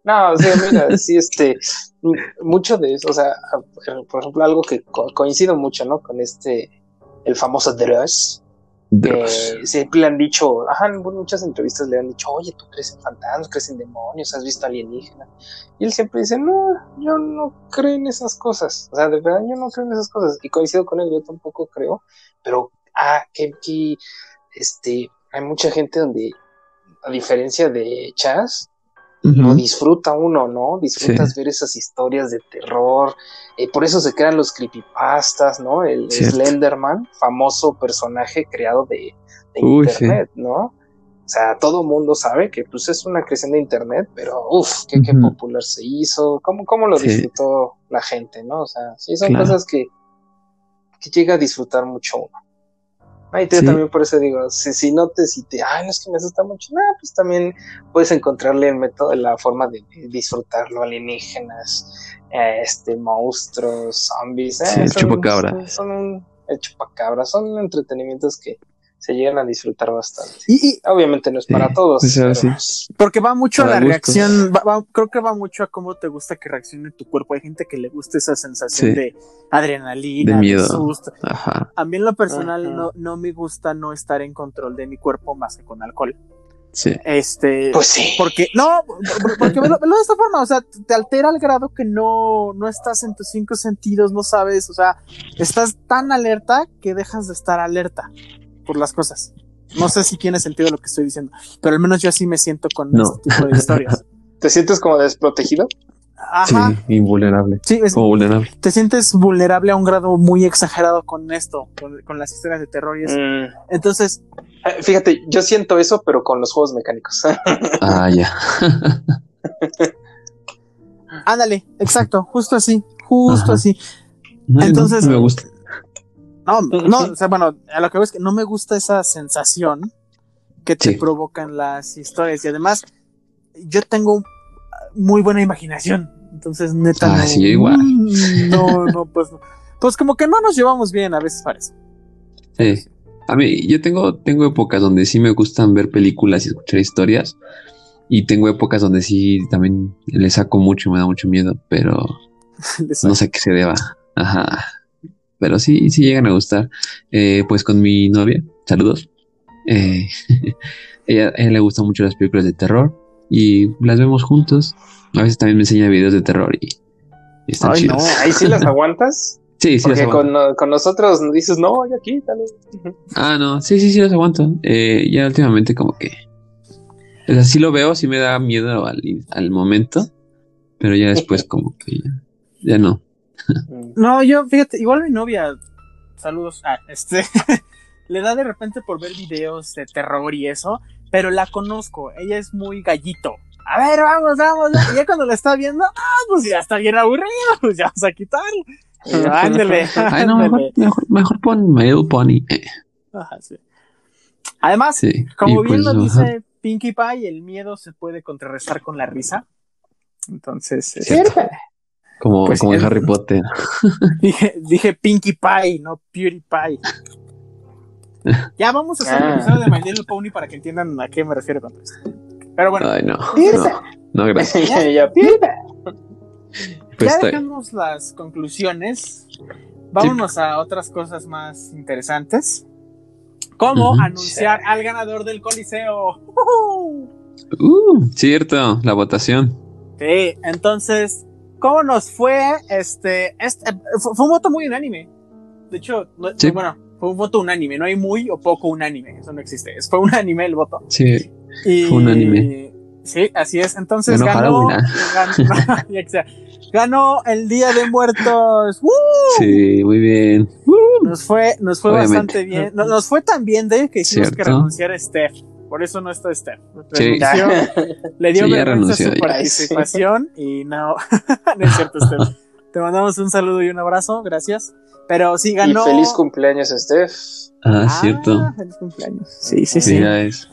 No, o sea, mira, sí, este, mucho de eso, o sea, por ejemplo, algo que co- coincido mucho, ¿no? Con este, el famoso Dross, Dross. Eh, siempre le han dicho, ajá, en muchas entrevistas le han dicho, oye, tú crees en fantasmas, crees en demonios, has visto alienígenas. Y él siempre dice, no, yo no creo en esas cosas. O sea, de verdad, yo no creo en esas cosas. Y coincido con él, yo tampoco creo. Pero, ah, que, que este, hay mucha gente donde, a diferencia de Chas, lo disfruta uno, ¿no? Disfrutas ver esas historias de terror. eh, por eso se crean los creepypastas, ¿no? El Cierto. Slenderman, famoso personaje creado de, de Uy, internet, ¿no? O sea, todo mundo sabe que pues es una creación de internet, pero uff, qué, popular se hizo, cómo, cómo lo Sí. disfrutó la gente, ¿no? O sea, sí, son Claro. cosas que, que llega a disfrutar mucho uno. Yo Sí. también por eso digo, si, si no te, si te, ay, no es que me asusta mucho, nada, pues también puedes encontrarle el método, la forma de disfrutarlo, alienígenas, eh, este, monstruos, zombies, eh, Sí, el son- chupacabra. Son, son un, el chupacabra, son entretenimientos que se llegan a disfrutar bastante. Y, y Obviamente no es Sí, para todos, pues, pero sí. porque va mucho a la gustos. reacción, va- va- creo que va mucho a cómo te gusta que reaccione tu cuerpo. Hay gente que le gusta esa sensación Sí. de adrenalina, De miedo. susto. Ajá. A mí en lo personal Ajá. no, no me gusta no estar en control de mi cuerpo más que con alcohol. Sí. Este, pues sí. porque no, por- porque velo, velo de esta forma, o sea, te altera al grado que no, no estás en tus cinco sentidos, no sabes, o sea, estás tan alerta que dejas de estar alerta por las cosas. No sé si tiene sentido lo que estoy diciendo, pero al menos yo así me siento con No. este tipo de historias. <laughs> ¿Te sientes como desprotegido? Ajá, Sí, invulnerable. sí, es- Como vulnerable. te sientes vulnerable a un grado muy exagerado con esto, con, con las historias de terror y eso. Mm, Entonces, eh, Fíjate, yo siento eso, pero con los juegos mecánicos. <laughs> Ah, ya. <laughs> ándale, exacto, justo así, justo Ajá. así. No, no, Entonces- no me gusta. No, no, o sea, bueno, a lo que veo es que no me gusta esa sensación que te Sí. provocan las historias y además yo tengo muy buena imaginación, entonces neta Ah, no, sí, igual. Mm, no, no, pues, no. pues como que no nos llevamos bien a veces parece. Sí. A mí, yo tengo, tengo épocas donde sí me gustan ver películas y escuchar historias. Y tengo épocas donde sí también le saco mucho y me da mucho miedo, pero <laughs> no sé qué se deba. Ajá. Pero sí, sí llegan a gustar. Eh, pues con mi novia, saludos. Eh, <laughs> ella, a ella le gustan mucho las películas de terror y las vemos juntos. A veces también me enseña videos de terror y, y están Ay, no. chidos. Ahí sí las <laughs> aguantas. Sí, sí, Porque con, con nosotros dices, no, ya quítale. <laughs> Ah, no, sí, sí, sí, las aguanto. Eh, ya últimamente como que... O sea, sí lo veo, sí me da miedo al, al momento, pero ya después como que ya, ya no. <laughs> No, yo, fíjate, igual mi novia, saludos, ah, este, <laughs> le da de repente por ver videos de terror y eso, pero la conozco, ella es muy gallito. A ver, vamos, vamos, y ya cuando la está viendo, ah, pues ya está bien aburrido, <laughs> pues ya vamos a quitarlo. Yo, Ándele, Ay, no, mejor, ándele. mejor, mejor pon Little Pony. Eh, Ajá, sí. Además, sí. como bien pues, lo ajá. dice Pinkie Pie, el miedo se puede contrarrestar con la risa. Entonces, este, Cierto. Como, Pues como en Harry Potter. <laughs> Dije, dije Pinkie Pie, no Beauty Pie. Ya vamos a hacer el Ah. episodio de My Little Pony para que entiendan a qué me refiero con esto. Pero bueno, Ay, no. No, no gracias. <laughs> ya, ya, Pues ya dejamos las conclusiones. Vámonos a otras cosas más interesantes. Como Ujú. anunciar al ganador del Coliseo. Uh, cierto, la votación. Sí, entonces, ¿cómo nos fue? Este, este fue, fue un voto muy unánime. De hecho, Sí. bueno, fue un voto unánime, no hay muy o poco unánime, eso no existe. Fue unánime el voto. Sí, Y, Fue unánime. Sí, así es. Entonces Ganó <laughs> ganó, el Día de Muertos. ¡Woo! sí, muy bien. Nos fue, nos fue Obviamente. bastante bien. Nos, nos fue tan bien que hicimos que Cierto. renunciara Steph. Por eso no está Steph. Sí. <laughs> Le dio Sí, renunció, su ya. participación y no, <laughs> no es cierto, Steph. <laughs> Te mandamos un saludo y un abrazo, gracias. Pero sí Y ganó. feliz cumpleaños, Steph. Ah, Ah, cierto. Feliz cumpleaños. Sí, sí, sí. Mira, es.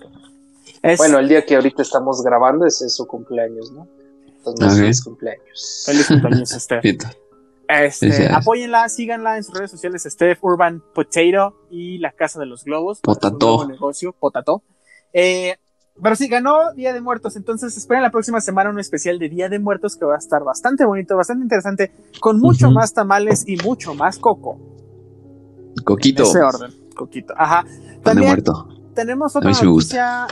Es- Bueno, el día que ahorita estamos grabando ese es su cumpleaños, ¿no? Entonces, feliz cumpleaños. Feliz cumpleaños, Steph. Este, apóyenla, síganla en sus redes sociales, Steph Urban Potato y la Casa de los Globos. Potato. Un nuevo negocio, Potato. Eh, pero sí, ganó Día de Muertos. Entonces, esperen la próxima semana un especial de Día de Muertos que va a estar bastante bonito, bastante interesante, con mucho más tamales y mucho más coco. Coquito. En ese orden. coquito. Ajá. También muerto. tenemos A otra mí sí me noticia.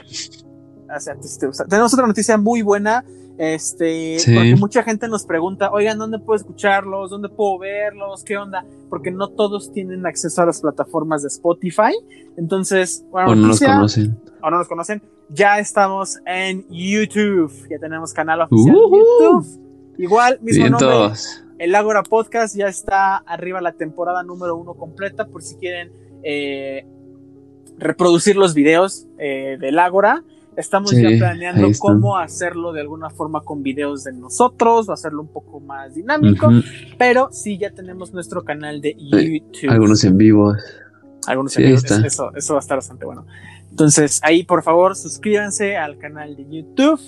o sea, te- te gusta. tenemos otra noticia muy buena. Este, Sí. porque mucha gente nos pregunta, oigan, ¿dónde puedo escucharlos? ¿Dónde puedo verlos? ¿Qué onda? Porque no todos tienen acceso a las plataformas de Spotify. Entonces, bueno, O no conocen. o no conocen, ya estamos en YouTube. Ya tenemos canal oficial YouTube. Igual, mismo nombre, Vientos. el Ágora Podcast ya está arriba la temporada número uno completa por si quieren eh, reproducir los videos eh, del Ágora. Estamos Sí, ya planeando cómo hacerlo de alguna forma con videos de nosotros, o hacerlo un poco más dinámico, pero sí ya tenemos nuestro canal de YouTube. Algunos en vivo. Algunos Sí, amigos, está. Eso, eso va a estar bastante bueno. Entonces, ahí por favor suscríbanse al canal de YouTube.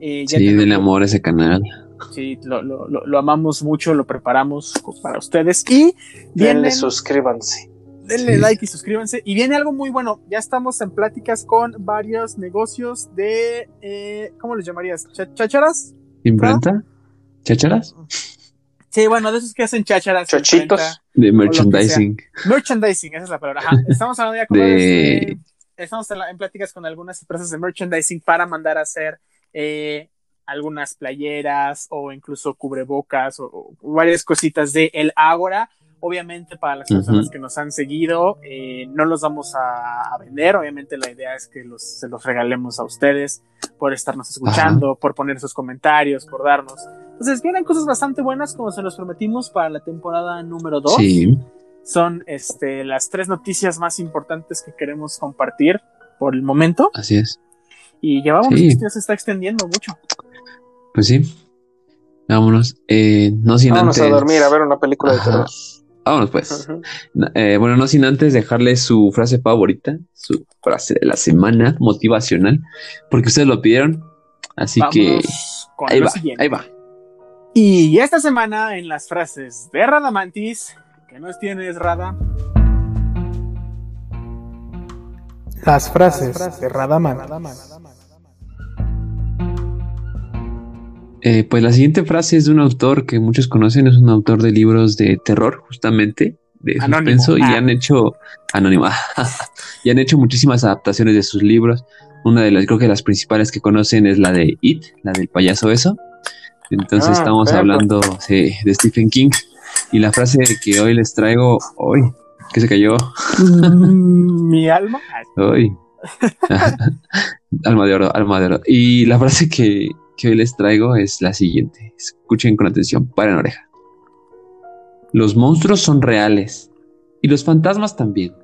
Eh, ya Sí, tenemos- denle amor a ese canal. Sí, lo, lo- lo- lo amamos mucho, lo preparamos para ustedes. Y Denle vienen, suscríbanse. Denle Sí. like y suscríbanse. Y viene algo muy bueno. Ya estamos en pláticas con varios negocios de, eh, ¿cómo les llamarías? ¿Cha- ¿Chácharas? ¿Imprenta? ¿Chácharas? Sí, bueno, de esos que hacen chácharas. Chochitos. imprenta. De merchandising. Merchandising, esa es la palabra. Ajá. <laughs> Estamos hablando ya con De- varios, eh, estamos en, la- en pláticas con algunas empresas de merchandising para mandar a hacer eh, algunas playeras o incluso cubrebocas o, o varias cositas de El Ágora. Obviamente para las personas que nos han seguido, eh, no los vamos a, a vender. Obviamente la idea es que los, se los regalemos a ustedes por estarnos escuchando, por poner sus comentarios, por darnos. Entonces vienen cosas bastante buenas como se los prometimos para la temporada número 2 Sí, son este, las tres noticias más importantes que queremos compartir por el momento. así es. Y ya vamos, Sí. esto ya se está extendiendo mucho. Pues sí. Vámonos. Eh, no sin Vámonos antes. a dormir a ver una película de terror. Vámonos pues. Eh, bueno, no sin antes dejarles su frase favorita, su frase de la semana motivacional, porque ustedes lo pidieron. Así que ahí va, siguiente. ahí va. Y esta semana en las frases de Radamantis, que nos tienes, Rada. Las frases de Radamantis. Eh, pues la siguiente frase es de un autor que muchos conocen, es un autor de libros de terror, justamente, de Anónimo. suspenso, y Ah. han hecho anónimo, <laughs> y han hecho muchísimas adaptaciones de sus libros. Una de las, creo que las principales que conocen es la de It, la del payaso eso. Entonces Ah, estamos perfecto. hablando sí, de Stephen King. Y la frase que hoy les traigo, hoy, que se cayó, Mm, Mi alma. hoy. <laughs> <laughs> alma de oro, alma de oro. Y la frase que, que hoy les traigo es la siguiente. Escuchen con atención, paren oreja. Los monstruos son reales y los fantasmas también.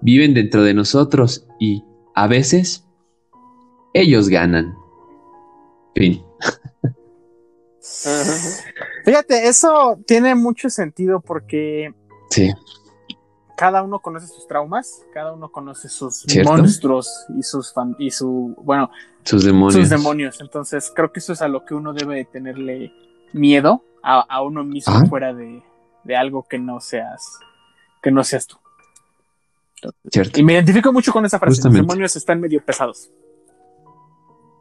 Viven dentro de nosotros y, a veces, ellos ganan. Fin. Fíjate, eso tiene mucho sentido porque Sí, cada uno conoce sus traumas, cada uno conoce sus ¿Cierto? monstruos y sus fan- y su bueno, sus demonios. sus demonios. Entonces, creo que eso es a lo que uno debe de tenerle miedo a, a uno mismo fuera de, de algo que no seas que no seas tú. Cierto. Y me identifico mucho con esa frase. Justamente. Los demonios están medio pesados.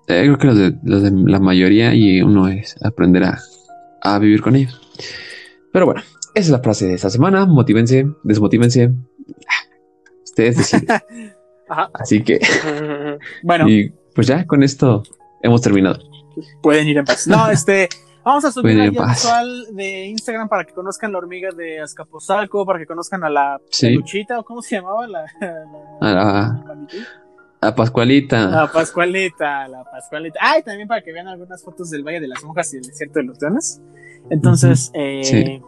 Eh, creo que los de, los de la mayoría y uno es aprender a, a vivir con ellos. Pero bueno, esa es la frase de esta semana. Motívense, desmotívense. Ustedes deciden. <laughs> Ajá. Así que. <laughs> Bueno, y pues ya con esto hemos terminado. pueden ir en paz. No, este, vamos a subir la visual de Instagram para que conozcan la hormiga de Azcapotzalco, para que conozcan a la Sí. peluchita, o cómo se llamaba la, la- A la, la maniquí. a Pascualita. La Pascualita, la Pascualita. Ah, y también para que vean algunas fotos del Valle de las Monjas y del Desierto de los Leones. Entonces, eh, Sí.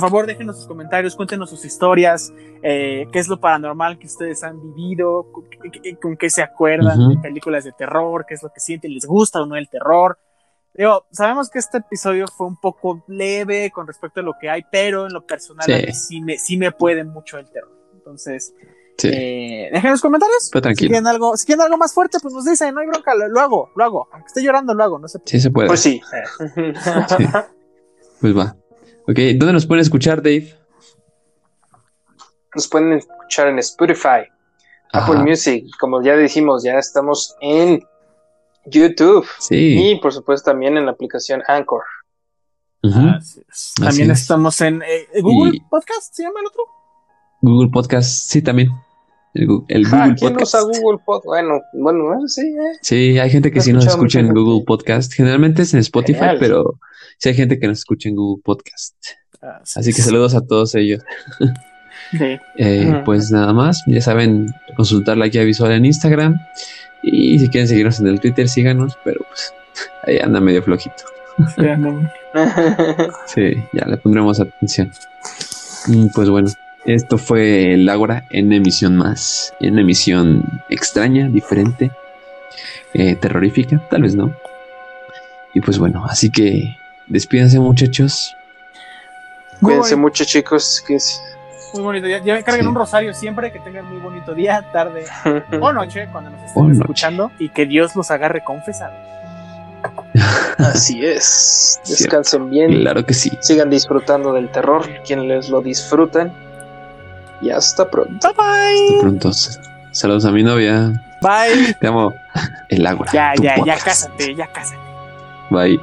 Por favor, déjenos sus comentarios, cuéntenos sus historias, eh, qué es lo paranormal que ustedes han vivido, con, qué- con qué se acuerdan Ujú. de películas de terror, qué es lo que sienten, les gusta o no el terror. Digo, sabemos que este episodio fue un poco leve con respecto a lo que hay, pero en lo personal Sí. a mí sí me, sí me puede mucho el terror. Entonces, Sí, eh, dejen los comentarios. Pero Si tranquilo. quieren, algo, si quieren algo más fuerte, pues nos dicen, no hay bronca, lo, lo hago, lo hago. Aunque esté llorando, lo hago, no sé. sí se puede. Pues sí. <laughs> Sí. Pues va. Ok, ¿dónde nos pueden escuchar, Dave? Nos pueden escuchar en Spotify, Apple. Music, como ya dijimos, ya estamos en YouTube Sí. y por supuesto también en la aplicación Anchor. Ujú. Así es. También es. estamos en eh, Google Y- Podcast, ¿se llama el otro? Google Podcast, sí, también. El, el Google Ah, ¿quién Podcast. usa Google Podcast? Bueno, bueno, eh, sí, eh. Sí, hay gente que sí nos escucha en gente. Google Podcast. Generalmente es en Spotify, Genial. pero sí hay gente que nos escucha en Google Podcast. Así Así que saludos a todos ellos. Sí. <laughs> Eh. Pues nada más, ya saben, consultar la guía visual en Instagram. Y si quieren seguirnos en el Twitter, síganos, pero pues ahí anda medio flojito. Sí, <laughs> ya le pondremos atención. Mm, Pues bueno, esto fue el Ágora en emisión más, en emisión extraña, diferente, eh, terrorífica, tal vez no. Y pues bueno, así que despídense muchachos. Cuídense mucho, chicos. Cuídense. muy bonito día. Ya carguen Sí. un rosario siempre, que tengan muy bonito día, tarde <laughs> o noche cuando nos estén O noche. escuchando y que Dios los agarre confesados. <laughs> Así es. Cierto. Descansen bien. Claro que sí. Sigan disfrutando del terror, quienes lo disfrutan. Y hasta pronto. Bye bye. Hasta pronto. Saludos a mi novia. Bye. Te amo. El Ágora. Ya, ya, ya cásate, ya cásate. Bye.